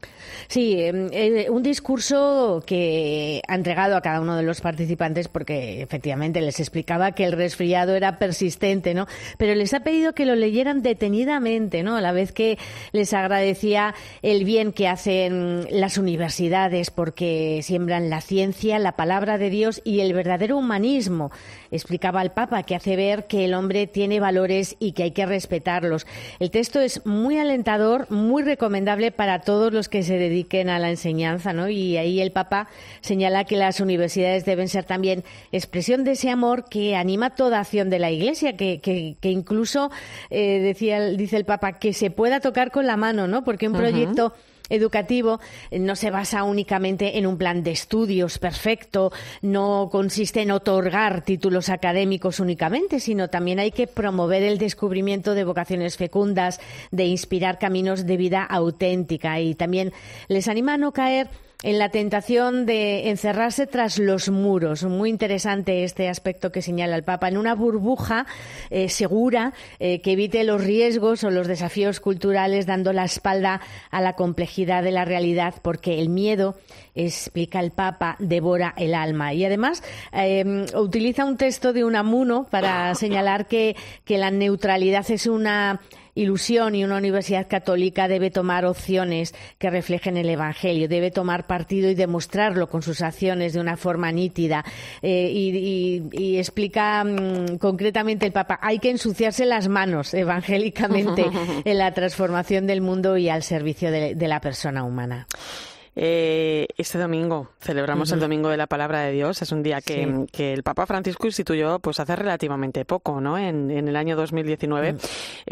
Sí, eh, eh, un discurso que ha entregado a cada uno de los participantes porque efectivamente les explicaba que el resfriado era persistente, ¿no? Pero les ha pedido que lo leyeran detenidamente, ¿no? A la vez que les agradecía el bien que hacen las universidades porque siembran la ciencia, la palabra de Dios y el verdadero humanismo. Explicaba al Papa que hace ver que el hombre tiene valores y que hay que respetarlos. El texto es muy alentador, muy recomendable para todos los que se dediquen a la enseñanza, ¿no? Y ahí el Papa señala que las universidades deben ser también expresión de ese amor que anima toda acción de la Iglesia, que, que, que incluso eh, decía, dice el Papa, que se pueda tocar con la mano, ¿no? Porque un proyecto educativo no se basa únicamente en un plan de estudios perfecto, no consiste en otorgar títulos académicos únicamente, sino también hay que promover el descubrimiento de vocaciones fecundas, de inspirar caminos de vida auténtica y también les anima a no caer en la tentación de encerrarse tras los muros. Muy interesante este aspecto que señala el Papa, en una burbuja eh, segura eh, que evite los riesgos o los desafíos culturales, dando la espalda a la complejidad de la realidad, porque el miedo, explica el Papa, devora el alma. Y además eh, utiliza un texto de Unamuno para señalar que, que la neutralidad es una ilusión y una universidad católica debe tomar opciones que reflejen el Evangelio, debe tomar partido y demostrarlo con sus acciones de una forma nítida. Eh, y, y- y explica mm, concretamente el Papa, hay que ensuciarse las manos evangélicamente en la transformación del mundo y al servicio de, de la persona humana. Eh, este domingo celebramos el. Domingo de la Palabra de Dios. Es un día que, Sí. que el Papa Francisco instituyó pues hace relativamente poco, ¿no? En, en el año 2019. Mm. Eh,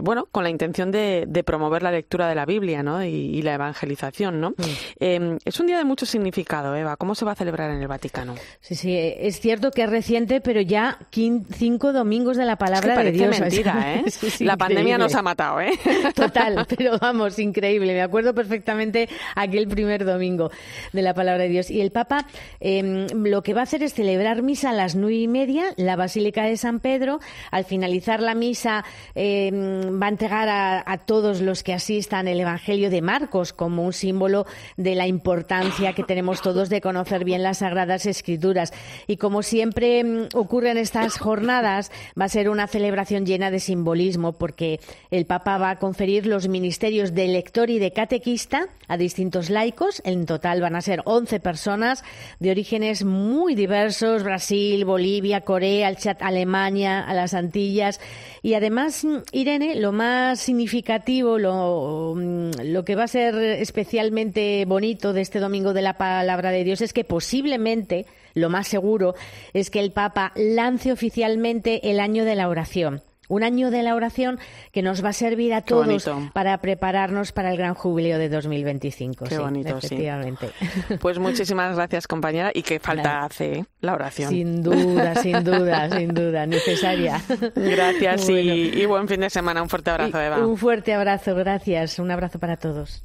Bueno, con la intención de, de promover la lectura de la Biblia, ¿no? Y, y la evangelización, ¿no? Mm. Eh, es un día de mucho significado, Eva. ¿Cómo se va a celebrar en el Vaticano? Sí, sí, es cierto que es reciente, pero ya cinco domingos de la Es que palabra de parece Dios. mentira, ¿eh? Sí, sí, la pandemia nos ha matado, ¿eh? Total, pero vamos, increíble. Me acuerdo perfectamente aquel primer domingo de la palabra de Dios. Y el Papa eh, lo que va a hacer es celebrar misa a las nueve y media, la Basílica de San Pedro. Al finalizar la misa eh, va a entregar a, todos los que asistan el Evangelio de Marcos como un símbolo de la importancia que tenemos todos de conocer bien las Sagradas Escrituras. Y como siempre mm, ocurre en estas jornadas, va a ser una celebración llena de simbolismo porque el Papa va a conferir los ministerios de lector y de catequista a distintos laicos. En total van a ser 11 personas de orígenes muy diversos, Brasil, Bolivia, Corea, el Chat, Alemania, a las Antillas. Y además, Irene, lo más significativo, lo, mm, lo que va a ser especialmente bonito de este Domingo de la Palabra de Dios es que posiblemente, lo más seguro, es que el Papa lance oficialmente el año de la oración. Un año de la oración que nos va a servir a Qué todos bonito. para prepararnos para el gran jubileo de 2025. Qué sí, bonito, sí. efectivamente. Pues muchísimas gracias, compañera. Y qué falta hace ¿eh? la oración. Sin duda, sin duda, sin duda, necesaria. Gracias y- Bueno. y, buen fin de semana. Un fuerte abrazo, Y Eva. Un fuerte abrazo, gracias. Un abrazo para todos.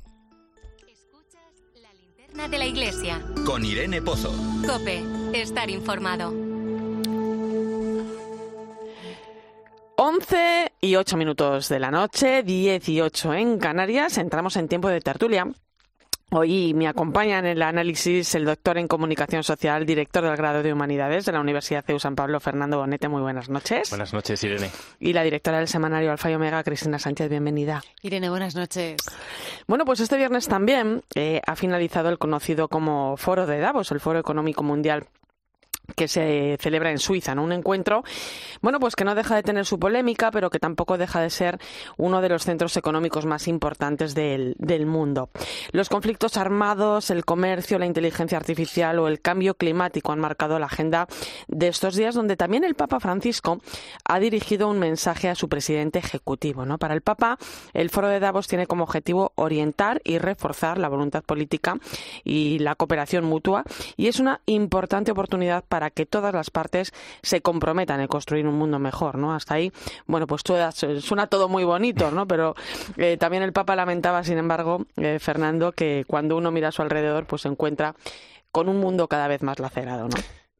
Linterna de la Iglesia. Con Irene Pozo. Cope. Estar informado. 11 y 8 minutos de la noche, 18 en Canarias. Entramos en tiempo de tertulia. Hoy me acompaña en el análisis el doctor en comunicación social, director del grado de humanidades de la Universidad CEU San Pablo, Fernando Bonete. Muy buenas noches. Buenas noches, Irene. Y la directora del semanario Alfa y Omega, Cristina Sánchez. Bienvenida. Irene, buenas noches. Bueno, pues este viernes también eh, ha finalizado el conocido como Foro de Davos, el Foro Económico Mundial que se celebra en Suiza, ¿no? Un encuentro, bueno, pues que no deja de tener su polémica, pero que tampoco deja de ser uno de los centros económicos más importantes del, del mundo. Los conflictos armados, el comercio, la inteligencia artificial o el cambio climático han marcado la agenda de estos días, donde también el Papa Francisco ha dirigido un mensaje a su presidente ejecutivo, ¿no? Para el Papa, el Foro de Davos tiene como objetivo orientar y reforzar la voluntad política y la cooperación mutua, y es una importante oportunidad para que todas las partes se comprometan en construir un mundo mejor, ¿no? Hasta ahí, bueno, pues suena todo muy bonito, ¿no? Pero eh, también el Papa lamentaba, sin embargo, eh, Fernando, que cuando uno mira a su alrededor, pues se encuentra con un mundo cada vez más lacerado, ¿no?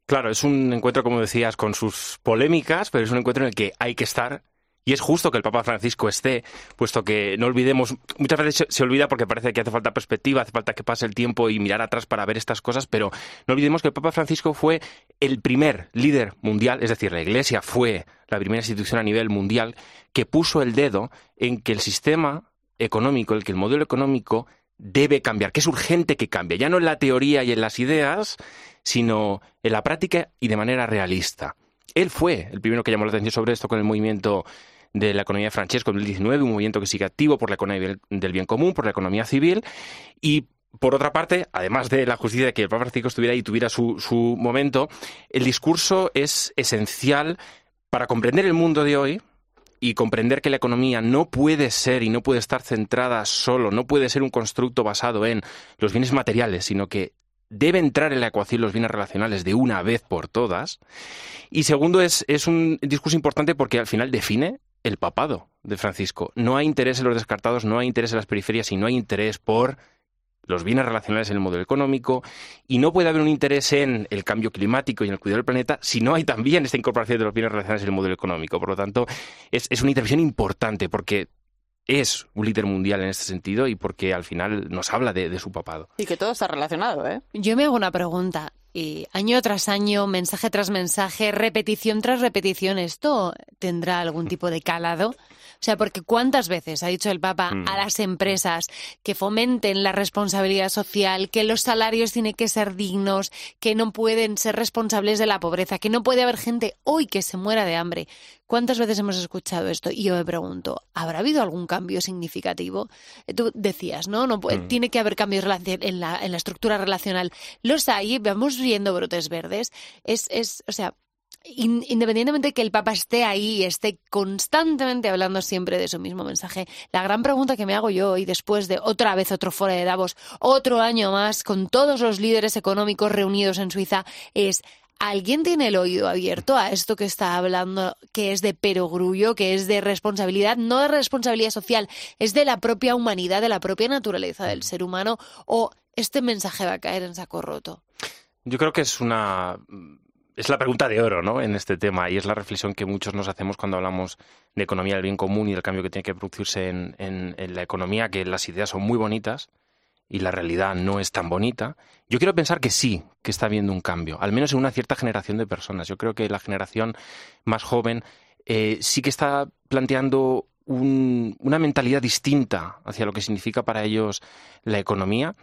Claro, es un encuentro, como decías, con sus polémicas, pero es un encuentro en el que hay que estar y es justo que el Papa Francisco esté, puesto que no olvidemos, muchas veces se, olvida porque parece que hace falta perspectiva, hace falta que pase el tiempo y mirar atrás para ver estas cosas, pero no olvidemos que el Papa Francisco fue el primer líder mundial, es decir, la Iglesia fue la primera institución a nivel mundial que puso el dedo en que el sistema económico, el que el modelo económico debe cambiar, que es urgente que cambie, ya no en la teoría y en las ideas, sino en la práctica y de manera realista. Él fue el primero que llamó la atención sobre esto con el movimiento de la economía de Francesco en el 19, un movimiento que sigue activo por la economía del bien común, por la economía civil y por otra parte, además de la justicia de que el Papa Francisco estuviera ahí y tuviera su, su momento, el discurso es esencial para comprender el mundo de hoy, y comprender que la economía no puede ser y no puede estar centrada solo, no puede ser un constructo basado en los bienes materiales, sino que debe entrar en la ecuación los bienes relacionales de una vez por todas. Y segundo, es, es un discurso importante porque al final define el papado de Francisco. No hay interés en los descartados, no hay interés en las periferias y no hay interés por los bienes relacionales en el modelo económico y no puede haber un interés en el cambio climático y en el cuidado del planeta si no hay también esta incorporación de los bienes relacionales en el modelo económico. Por lo tanto, es, es una intervención importante porque es un líder mundial en este sentido y porque al final nos habla de, de, su papado. Y que todo está relacionado, ¿eh? Yo me hago una pregunta. Y año tras año, mensaje tras mensaje, repetición tras repetición, ¿esto tendrá algún tipo de calado? O sea, porque cuántas veces ha dicho el Papa a mm. las empresas que fomenten la responsabilidad social, que los salarios tienen que ser dignos, que no pueden ser responsables de la pobreza, que no puede haber gente hoy que se muera de hambre. ¿Cuántas veces hemos escuchado esto? Y yo me pregunto, ¿habrá habido algún cambio significativo? Tú decías, ¿no? no puede, mm. Tiene que haber cambios en la, en la estructura relacional. Los hay, vamos viendo brotes verdes. Es, es, o sea, independientemente de que el Papa esté ahí y esté constantemente hablando siempre de su mismo mensaje, la gran pregunta que me hago yo, y después de otra vez otro foro de Davos, otro año más, con todos los líderes económicos reunidos en Suiza, es ¿Alguien tiene el oído abierto a esto que está hablando, que es de perogrullo, que es de responsabilidad, no de responsabilidad social, es de la propia humanidad, de la propia naturaleza del ser humano? ¿O este mensaje va a caer en saco roto? Yo creo que es una es la pregunta de oro, ¿no? En este tema y es la reflexión que muchos nos hacemos cuando hablamos de economía del bien común y del cambio que tiene que producirse en, en, la economía, que las ideas son muy bonitas y la realidad no es tan bonita. Yo quiero pensar que sí, que está habiendo un cambio, al menos en una cierta generación de personas. Yo creo que la generación más joven eh, sí que está planteando una mentalidad distinta hacia lo que significa para ellos la economía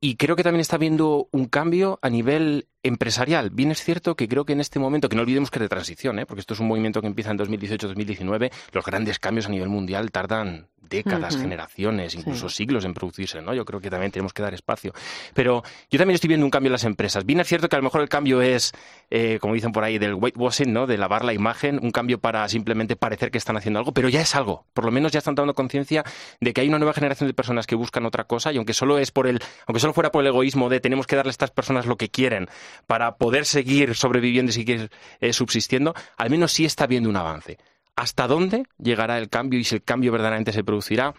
y creo que también está habiendo un cambio a nivel empresarial. Bien es cierto que creo que en este momento, que no olvidemos que es de transición, ¿eh? porque esto es un movimiento que empieza en 2018-2019, los grandes cambios a nivel mundial tardan décadas, generaciones, incluso siglos en producirse, ¿no? Yo creo que también tenemos que dar espacio. Pero yo también estoy viendo un cambio en las empresas. Bien es cierto que a lo mejor el cambio es, eh, como dicen por ahí, del whitewashing, ¿no? De lavar la imagen, un cambio para simplemente parecer que están haciendo algo, pero ya es algo. Por lo menos ya están dando conciencia de que hay una nueva generación de personas que buscan otra cosa y aunque solo es por el, aunque solo fuera por el egoísmo de tenemos que darle a estas personas lo que quieren para poder seguir sobreviviendo y seguir eh, subsistiendo, al menos sí está habiendo un avance. ¿Hasta dónde llegará el cambio y si el cambio verdaderamente se producirá?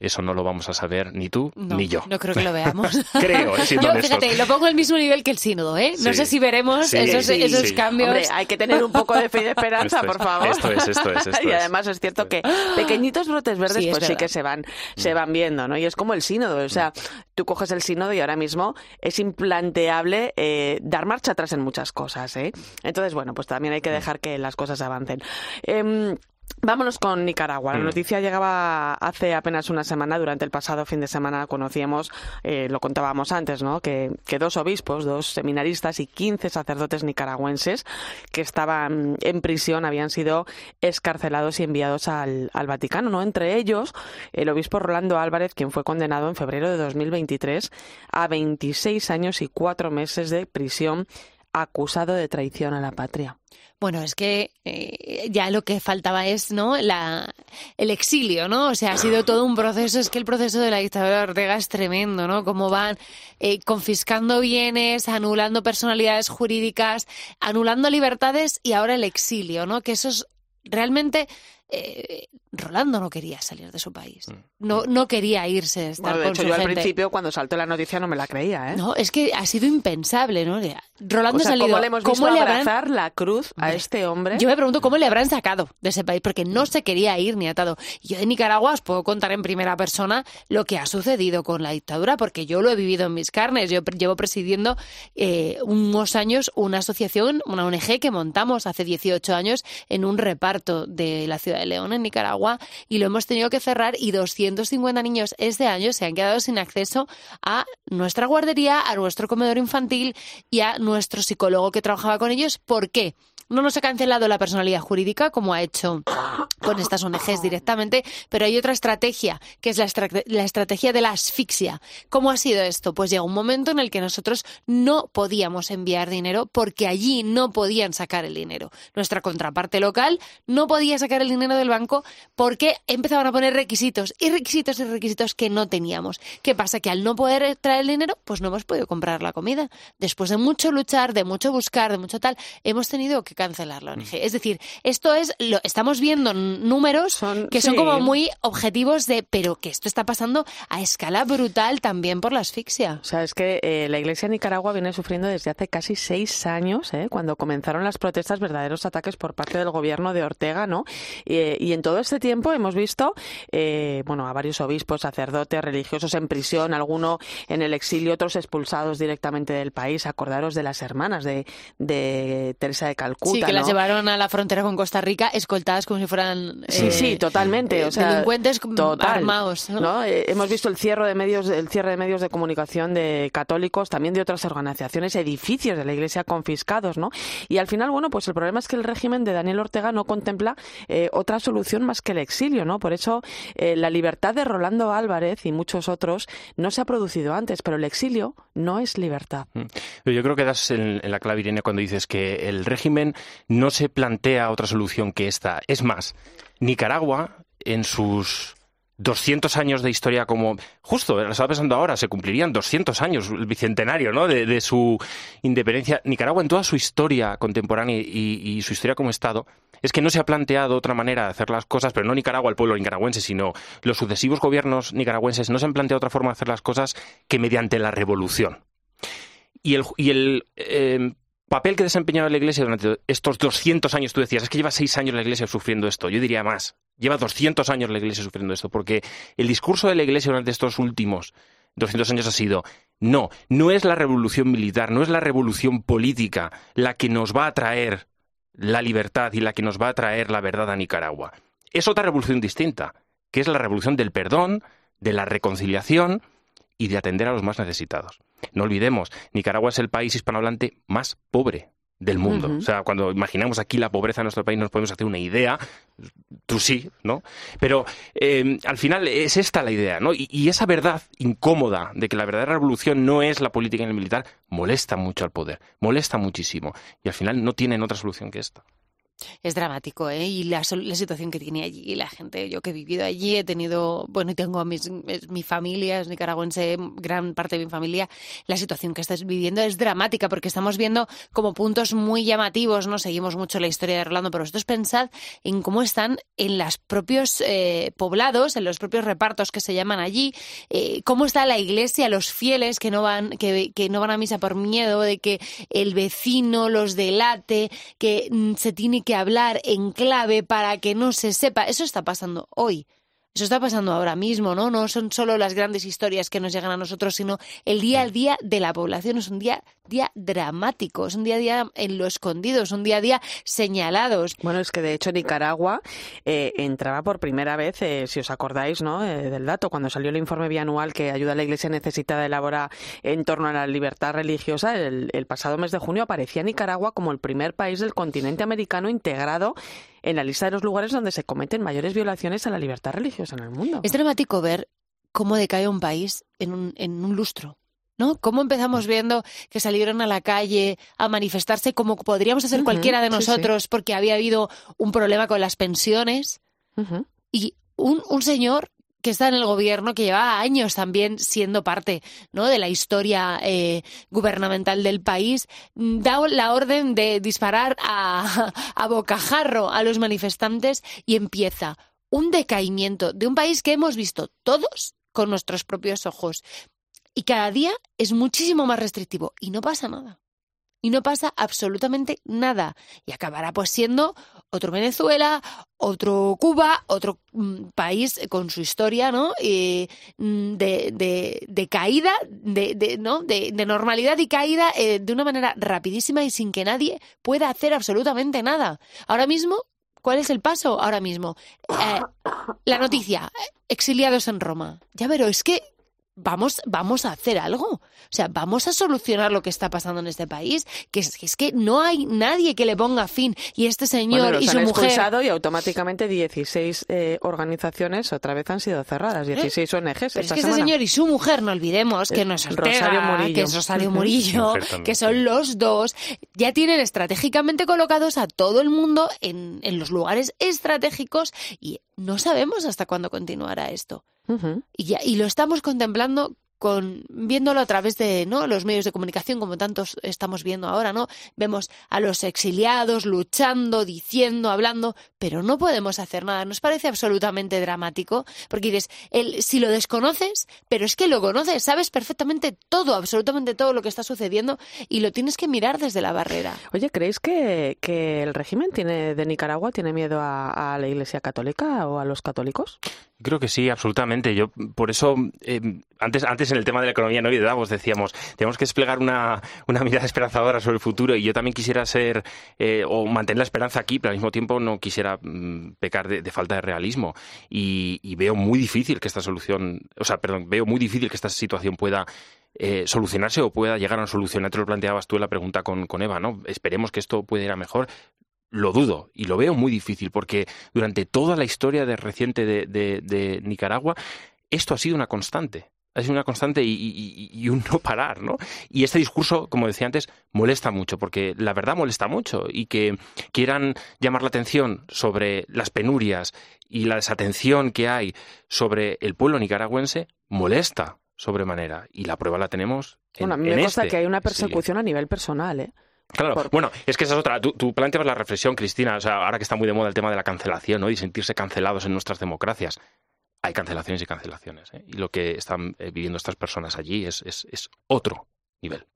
Eso no lo vamos a saber ni tú ni yo. No creo que lo veamos. creo, ¿eh? Yo, fíjate, lo pongo al mismo nivel que el sínodo, ¿eh? No sé si veremos esos, cambios. Hombre, hay que tener un poco de fe y de esperanza, por favor. Esto es, esto es. y además es cierto que pequeñitos brotes verdes, pues sí que se van, se van viendo, ¿no? Y es como el sínodo, o sea, tú coges el sínodo y ahora mismo es implanteable eh, dar marcha atrás en muchas cosas, ¿eh? Entonces, bueno, pues también hay que dejar que las cosas avancen. Eh, Vámonos con Nicaragua. La mm. noticia llegaba hace apenas una semana. Durante el pasado fin de semana conocíamos, eh, lo contábamos antes, ¿no? Que, dos obispos, dos seminaristas y quince sacerdotes nicaragüenses que estaban en prisión habían sido escarcelados y enviados al, al Vaticano, ¿no? Entre ellos, el obispo Rolando Álvarez, quien fue condenado en febrero de 2023 a 26 años y cuatro meses de prisión acusado de traición a la patria. Bueno, es que eh, ya lo que faltaba es, ¿no? La, el exilio, ¿no? O sea, ha sido todo un proceso. Es que el proceso de la dictadura de Ortega es tremendo, ¿no? Como van eh, confiscando bienes, anulando personalidades jurídicas, anulando libertades y ahora el exilio, ¿no? Que eso es realmente eh, Rolando no quería salir de su país. Mm. No, no quería irse. Estar de hecho, yo al principio, cuando saltó la noticia, no me la creía. ¿eh? No, es que ha sido impensable, ¿no? Rolando o salido. ¿Cómo le hemos visto abrazar la cruz a este hombre? Yo me pregunto cómo le habrán sacado de ese país, porque no se quería ir ni atado. Yo de Nicaragua os puedo contar en primera persona lo que ha sucedido con la dictadura, porque yo lo he vivido en mis carnes. Yo llevo presidiendo eh, unos años una asociación, una ONG que montamos hace 18 años en un reparto de la ciudad de León, en Nicaragua, y lo hemos tenido que cerrar y 250 niños este año se han quedado sin acceso a nuestra guardería, a nuestro comedor infantil y a nuestro psicólogo que trabajaba con ellos. ¿Por qué? No nos ha cancelado la personalidad jurídica, como ha hecho con estas ONGs directamente, pero hay otra estrategia, que es la, estrategia de la asfixia. ¿Cómo ha sido esto? Pues llega un momento en el que nosotros no podíamos enviar dinero porque allí no podían sacar el dinero. Nuestra contraparte local no podía sacar el dinero del banco porque empezaban a poner requisitos y requisitos y requisitos que no teníamos. ¿Qué pasa? Que al no poder traer el dinero, pues no hemos podido comprar la comida. Después de mucho luchar, de mucho buscar, de mucho tal, hemos tenido que cancelar la ONG. Es decir, esto es, lo estamos viendo números que son como muy objetivos de, pero que esto está pasando a escala brutal también por la asfixia. O sea, es que eh, la Iglesia de Nicaragua viene sufriendo desde hace casi seis años, ¿eh? cuando comenzaron las protestas, verdaderos ataques por parte del gobierno de Ortega, ¿no? Y, en todo este tiempo hemos visto, eh, bueno, a varios obispos, sacerdotes, religiosos en prisión, alguno en el exilio, otros expulsados directamente del país. Acordaros de las hermanas de, de Teresa de Calcuta Sí, que las llevaron a la frontera con Costa Rica escoltadas como si fueran. Sí, sí, eh, totalmente. O sea, delincuentes armados. ¿no? Eh, hemos visto el cierre de medios, el cierre de medios de comunicación de católicos, también de otras organizaciones, edificios de la Iglesia confiscados, ¿no? Y al final, bueno, pues el problema es que el régimen de Daniel Ortega no contempla eh, otra solución más que el exilio, ¿no? Por eso la libertad de Rolando Álvarez y muchos otros no se ha producido antes, pero el exilio no es libertad. Mm. Yo creo que das en, en la clave, Irene, cuando dices que el régimen no se plantea otra solución que esta. Es más, Nicaragua, en sus 200 años de historia como justo lo estaba pensando ahora se cumplirían 200 años el bicentenario ¿no? de, su independencia Nicaragua en toda su historia contemporánea y, su historia como estado es que no se ha planteado otra manera de hacer las cosas pero no Nicaragua el pueblo nicaragüense sino los sucesivos gobiernos nicaragüenses no se han planteado otra forma de hacer las cosas que mediante la revolución y el, y el eh, papel que ha desempeñado la Iglesia durante estos 200 años, tú decías, es que lleva seis años la Iglesia sufriendo esto. Yo diría más. Lleva 200 años la Iglesia sufriendo esto, porque el discurso de la Iglesia durante estos últimos 200 años ha sido, no, no es la revolución militar, no es la revolución política la que nos va a traer la libertad y la que nos va a traer la verdad a Nicaragua. Es otra revolución distinta, que es la revolución del perdón, de la reconciliación y de atender a los más necesitados. No olvidemos, Nicaragua es el país hispanohablante más pobre del mundo. O sea, cuando imaginamos aquí la pobreza en nuestro país nos podemos hacer una idea, tú sí, ¿no? Pero eh, al final es esta la idea, ¿no? Y, esa verdad incómoda de que la verdadera revolución no es la política y el militar molesta mucho al poder, molesta muchísimo. Y al final no tienen otra solución que esta. Es dramático, ¿eh? Y la, situación que tiene allí, la gente, yo que he vivido allí, he tenido, bueno, y tengo a mis, mi familia, es nicaragüense, gran parte de mi familia, la situación que estás viviendo es dramática porque estamos viendo como puntos muy llamativos, ¿no? Seguimos mucho la historia de Rolando, pero vosotros pensad en cómo están en los propios eh, poblados, en los propios repartos que se llaman allí, eh, cómo está la iglesia, los fieles que no van, que, que no van a misa por miedo de que el vecino los delate, que mm, se tiene que hablar en clave para que no se sepa. Eso está pasando hoy. Eso está pasando ahora mismo, ¿no? No son solo las grandes historias que nos llegan a nosotros, sino el día al día de la población. Es un día, día dramático, es un día a día en lo escondido, es un día a día señalados. Bueno, es que de hecho Nicaragua eh, entraba por primera vez, eh, si os acordáis, ¿no? Eh, del dato, cuando salió el informe bianual que ayuda a la Iglesia necesitada elaborar en torno a la libertad religiosa, el, el pasado mes de junio aparecía Nicaragua como el primer país del continente americano integrado en la lista de los lugares donde se cometen mayores violaciones a la libertad religiosa en el mundo. Es dramático ver cómo decae un país en un, en un lustro. ¿no? ¿Cómo empezamos viendo que salieron a la calle a manifestarse como podríamos hacer cualquiera de nosotros porque había habido un problema con las pensiones? Y un, un señor que está en el gobierno, que lleva años también siendo parte ¿no? de la historia eh, gubernamental del país, da la orden de disparar a, a bocajarro a los manifestantes y empieza un decaimiento de un país que hemos visto todos con nuestros propios ojos. Y cada día es muchísimo más restrictivo y no pasa nada. Y no pasa absolutamente nada. Y acabará pues siendo otro Venezuela, otro Cuba, otro mm, país con su historia, ¿no? Mm, de, de, caída, de, de ¿no? de, normalidad y caída eh, de una manera rapidísima y sin que nadie pueda hacer absolutamente nada. Ahora mismo ¿Cuál es el paso ahora mismo? Eh, la noticia, exiliados en Roma. Ya pero es que vamos, vamos a hacer algo. O sea, vamos a solucionar lo que está pasando en este país, que es, que es que no hay nadie que le ponga fin. Y este señor y su han mujer. expulsado y automáticamente 16 eh, organizaciones otra vez han sido cerradas, 16 ¿Eh? ONGs. Pero es que este señor y su mujer, no olvidemos que no es Rosario Murillo. que es Rosario Murillo, que son los dos, ya tienen estratégicamente colocados a todo el mundo en, en los lugares estratégicos y no sabemos hasta cuándo continuará esto. Y, ya, y lo estamos contemplando con viéndolo a través de ¿no? los medios de comunicación como tantos estamos viendo ahora, ¿no? Vemos a los exiliados luchando, diciendo, hablando, pero no podemos hacer nada. Nos parece absolutamente dramático, porque dices, el, si lo desconoces, pero es que lo conoces, sabes perfectamente todo, absolutamente todo lo que está sucediendo y lo tienes que mirar desde la barrera. Oye, ¿creéis que, que el régimen tiene de Nicaragua tiene miedo a, a la Iglesia Católica o a los católicos? Creo que sí, absolutamente. Yo por eso eh, antes antes en el tema de la economía no y de Davos decíamos tenemos que desplegar una, una mirada esperanzadora sobre el futuro y yo también quisiera ser eh, o mantener la esperanza aquí, pero al mismo tiempo no quisiera mm, pecar de, falta de realismo y, veo muy difícil que esta solución, o sea, perdón, veo muy difícil que esta situación pueda eh, solucionarse o pueda llegar a una solución. Te lo planteabas tú en la pregunta con, con Eva, ¿no? Esperemos que esto pueda ir a mejor lo dudo y lo veo muy difícil porque durante toda la historia de reciente de, Nicaragua esto ha sido una constante. Sido una constante y, un no parar, ¿no? Y este discurso, como decía antes, molesta mucho, porque la verdad molesta mucho y que quieran llamar la atención sobre las penurias y la desatención que hay sobre el pueblo nicaragüense, molesta sobremanera. Y la prueba la tenemos en, bueno, a mí me consta este que hay una persecución a nivel personal, ¿eh? Claro, bueno, es que esa es otra. Tú, tú, planteabas la reflexión, Cristina, o sea, ahora que está muy de moda el tema de la cancelación, ¿no? Y sentirse cancelados en nuestras democracias. Hay cancelaciones y cancelaciones, ¿eh? Y lo que están eh, viviendo estas personas allí es, otro nivel.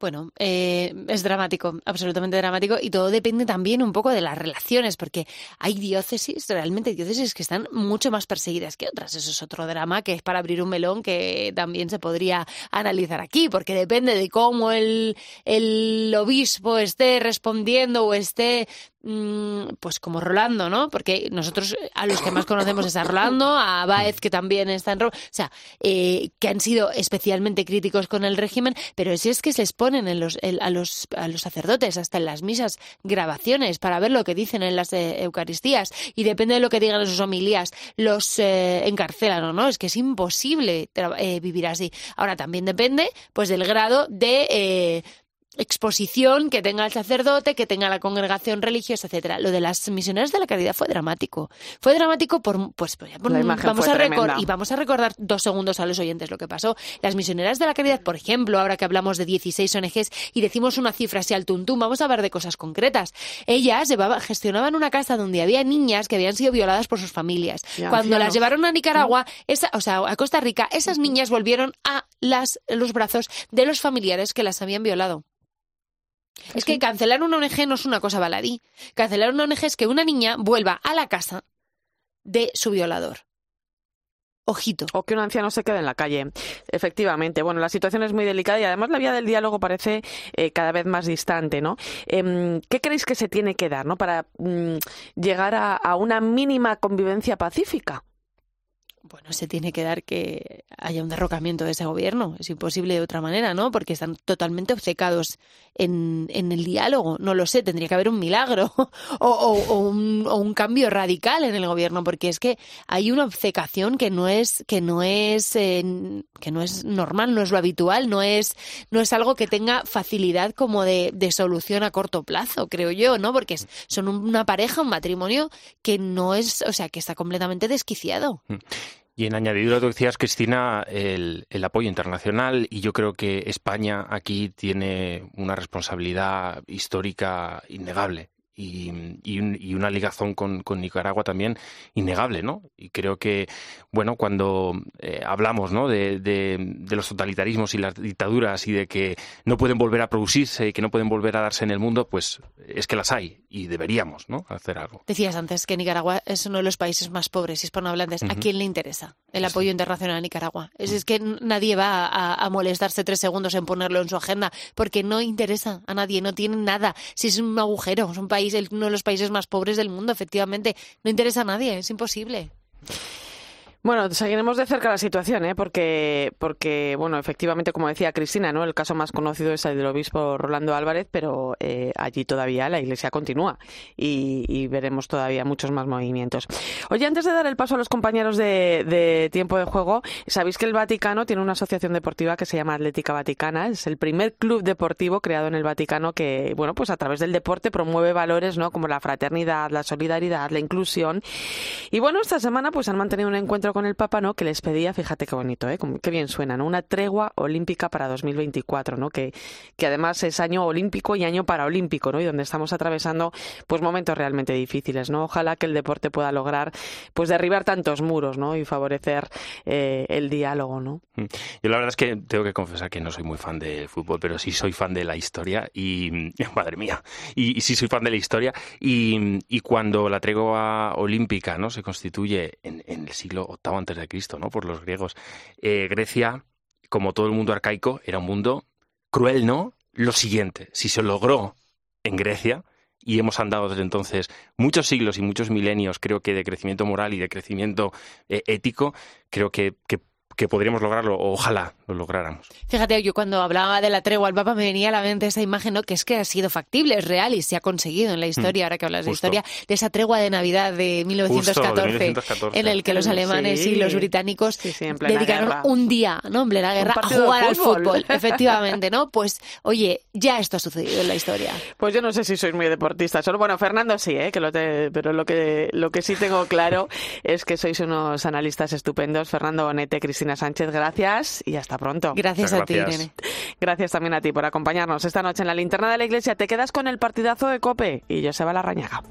Bueno, eh, es dramático, absolutamente dramático, y todo depende también un poco de las relaciones, porque hay diócesis, realmente diócesis que están mucho más perseguidas que otras. Eso es otro drama que es para abrir un melón que también se podría analizar aquí, porque depende de cómo el, obispo esté respondiendo o esté pues como Rolando, ¿no? Porque nosotros a los que más conocemos es a Rolando, a Baez que también está en o sea, eh, que han sido especialmente críticos con el régimen, pero si es que se exponen en los, a, los, a los sacerdotes, hasta en las misas, grabaciones para ver lo que dicen en las eh, Eucaristías y depende de lo que digan sus homilías, los eh, encarcelan o no, es que es imposible vivir así. Ahora también depende pues del grado de exposición que tenga el sacerdote, que tenga la congregación religiosa, etcétera. Lo de las misioneras de la caridad fue dramático. Fue dramático por pues, pues vamos a recordar y vamos a recordar dos segundos a los oyentes lo que pasó. Las misioneras de la caridad, por ejemplo, ahora que hablamos de 16 ONGs y decimos una cifra así al tuntún, vamos a hablar de cosas concretas. Ellas llevaba, gestionaban una casa donde había niñas que habían sido violadas por sus familias. Cuando las llevaron a Nicaragua, esa, o sea, a Costa Rica, esas niñas volvieron a las, los brazos de los familiares que las habían violado. Es que cancelar una ONG no es una cosa baladí. Cancelar una ONG es que una niña vuelva a la casa de su violador. Ojito. O que un anciano se quede en la calle. Efectivamente. Bueno, la situación es muy delicada y además la vía del diálogo parece eh, cada vez más distante, ¿no? Em, ¿Qué creéis que se tiene que dar, ¿no? Para mm, llegar a, una mínima convivencia pacífica? Bueno, se tiene que dar que haya un derrocamiento de ese gobierno. Es imposible de otra manera, ¿no? Porque están totalmente obcecados en, en el diálogo. No lo sé, tendría que haber un milagro o, o, un, o, un, cambio radical en el gobierno, porque es que hay una obcecación que no es que no es eh, que no es normal, no es lo habitual, no es no es algo que tenga facilidad como de, de solución a corto plazo, creo yo, ¿no? Porque son una pareja, un matrimonio que no es, o sea, que está completamente desquiciado. Y en añadidura, tú decías, Cristina, el, el, apoyo internacional y yo creo que España aquí tiene una responsabilidad histórica innegable y, y, una ligazón con, con, Nicaragua también innegable, ¿no? Y creo que, bueno, cuando eh, hablamos ¿no? De, de, de, los totalitarismos y las dictaduras y de que no pueden volver a producirse y que no pueden volver a darse en el mundo, pues es que las hay y deberíamos ¿no? hacer algo. Decías antes que Nicaragua es uno de los países más pobres hispanohablantes. ¿A quién le interesa el apoyo internacional a Nicaragua? Es, es que nadie va a, a, molestarse tres segundos en ponerlo en su agenda porque no interesa a nadie, no tienen nada. Si es un agujero, es un país uno de los países más pobres del mundo, efectivamente. No interesa a nadie, es imposible. Bueno, seguiremos de cerca la situación, ¿eh? porque, porque, bueno, efectivamente, como decía Cristina, ¿no? El caso más conocido es el del obispo Rolando Álvarez, pero eh, allí todavía la Iglesia continúa y, veremos todavía muchos más movimientos. Oye, antes de dar el paso a los compañeros de, de, tiempo de juego, sabéis que el Vaticano tiene una asociación deportiva que se llama Atlética Vaticana. Es el primer club deportivo creado en el Vaticano que, bueno, pues a través del deporte promueve valores, ¿no? Como la fraternidad, la solidaridad, la inclusión. Y bueno, esta semana pues han mantenido un encuentro con el Papa, ¿no? Que les pedía, fíjate qué bonito, ¿eh? Qué bien suena, ¿no? Una tregua olímpica para 2024, ¿no? Que, que además es año olímpico y año paraolímpico, ¿no? Y donde estamos atravesando, pues, momentos realmente difíciles, ¿no? Ojalá que el deporte pueda lograr, pues, derribar tantos muros, ¿no? Y favorecer eh, el diálogo, ¿no? Mm. Yo la verdad es que tengo que confesar que no soy muy fan del fútbol, pero sí soy fan de la historia y, madre mía, y, y sí soy fan de la historia y, y cuando la tregua olímpica, ¿no? Se constituye en, en el siglo Antes de Cristo, ¿no? Por los griegos. Eh, Grecia, como todo el mundo arcaico, era un mundo cruel, ¿no? Lo siguiente, si se logró en Grecia, y hemos andado desde entonces muchos siglos y muchos milenios, creo que de crecimiento moral y de crecimiento eh, ético, creo que que podríamos lograrlo, o ojalá lo lográramos. Fíjate, yo cuando hablaba de la tregua al Papa me venía a la mente esa imagen, ¿no? que es que ha sido factible, es real y se ha conseguido en la historia, mm, ahora que hablas de historia, de esa tregua de Navidad de 1914, Justo, de 1914. en el que los alemanes Sí. y los británicos Sí, sí, dedicaron guerra. un día, ¿no? En plena guerra, a jugar al fútbol. efectivamente, ¿no? Pues, oye, ya esto ha sucedido en la historia. Pues yo no sé si sois muy deportistas. Solo, bueno, Fernando sí, ¿eh? que lo te- pero lo que, lo que sí tengo claro es que sois unos analistas estupendos. Fernando Bonete, Cristina Sánchez, gracias y hasta pronto. Gracias a ti, gracias. Irene. Gracias también a ti por acompañarnos esta noche en la linterna de la iglesia. Te quedas con el partidazo de Cope y Joseba Larrañaga.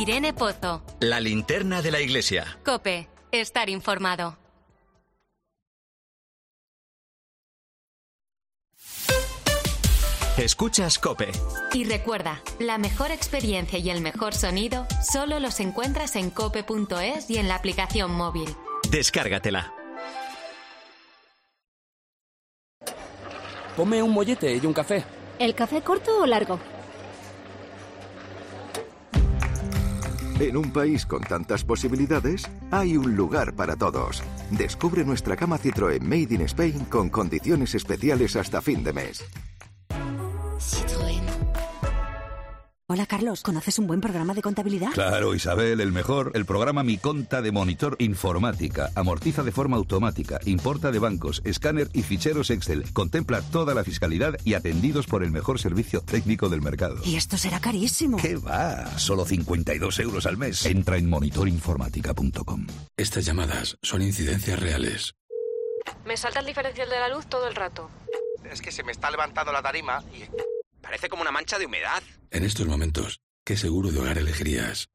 Irene Pozo. La linterna de la iglesia. Cope. Estar informado. Escuchas Cope. Y recuerda, la mejor experiencia y el mejor sonido solo los encuentras en cope.es y en la aplicación móvil. Descárgatela. Ponme un mollete y un café. ¿El café corto o largo? En un país con tantas posibilidades, hay un lugar para todos. Descubre nuestra cama Citroën Made in Spain con condiciones especiales hasta fin de mes. Hola Carlos, ¿conoces un buen programa de contabilidad? Claro, Isabel, el mejor. El programa Mi Conta de Monitor Informática. Amortiza de forma automática, importa de bancos, escáner y ficheros Excel. Contempla toda la fiscalidad y atendidos por el mejor servicio técnico del mercado. Y esto será carísimo. ¿Qué va? Solo 52 euros al mes. Entra en monitorinformática.com. Estas llamadas son incidencias reales. Me salta el diferencial de la luz todo el rato. Es que se me está levantando la tarima y parece como una mancha de humedad. En estos momentos, ¿qué seguro de hogar elegirías?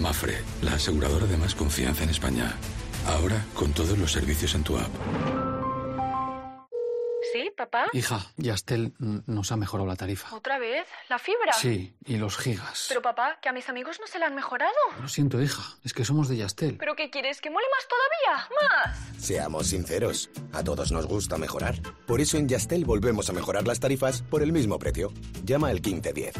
Mafre, la aseguradora de más confianza en España. Ahora con todos los servicios en tu app. ¿Sí, papá? Hija, Yastel nos ha mejorado la tarifa. ¿Otra vez? ¿La fibra? Sí, y los gigas. Pero papá, que a mis amigos no se la han mejorado. Lo siento, hija, es que somos de Yastel. ¿Pero qué quieres? ¿Que mole más todavía? ¡Más! Seamos sinceros, a todos nos gusta mejorar. Por eso en Yastel volvemos a mejorar las tarifas por el mismo precio. Llama al 1510.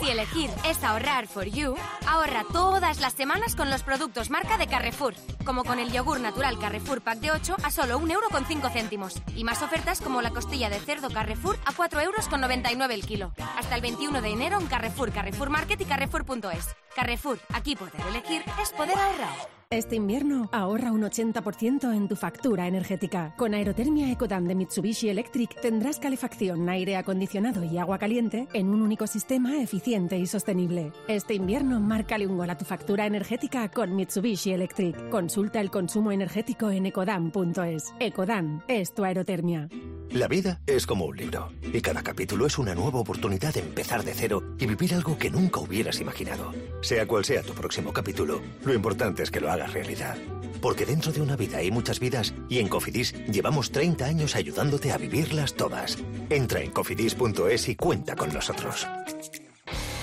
Si elegir es ahorrar for you, ahorra todas las semanas con los productos marca de Carrefour, como con el yogur natural Carrefour Pack de 8 a solo 1,5 euro con céntimos. Y más ofertas como la costilla de cerdo Carrefour a 4,99 euros el kilo. Hasta el 21 de enero en Carrefour, Carrefour Market y Carrefour.es. Carrefour, aquí poder elegir es poder ahorrar. Este invierno ahorra un 80% en tu factura energética. Con Aerotermia Ecodan de Mitsubishi Electric tendrás calefacción, aire acondicionado y agua caliente en un único sistema eficiente y sostenible. Este invierno márcale un gol a tu factura energética con Mitsubishi Electric. Consulta el consumo energético en ecodan.es. Ecodan es tu aerotermia. La vida es como un libro y cada capítulo es una nueva oportunidad de empezar de cero y vivir algo que nunca hubieras imaginado. Sea cual sea tu próximo capítulo, lo importante es que lo hagas realidad. Porque dentro de una vida hay muchas vidas y en Cofidis llevamos 30 años ayudándote a vivirlas todas. Entra en cofidis.es y cuenta con nosotros.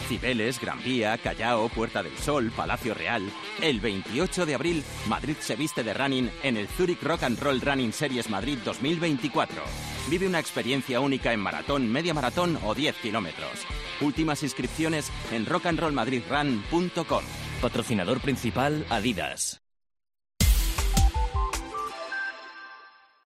Cibeles, Gran Vía, Callao, Puerta del Sol, Palacio Real. El 28 de abril, Madrid se viste de running en el Zurich Rock and Roll Running Series Madrid 2024. Vive una experiencia única en maratón, media maratón o 10 kilómetros. Últimas inscripciones en rockandrollmadridrun.com. Patrocinador principal Adidas.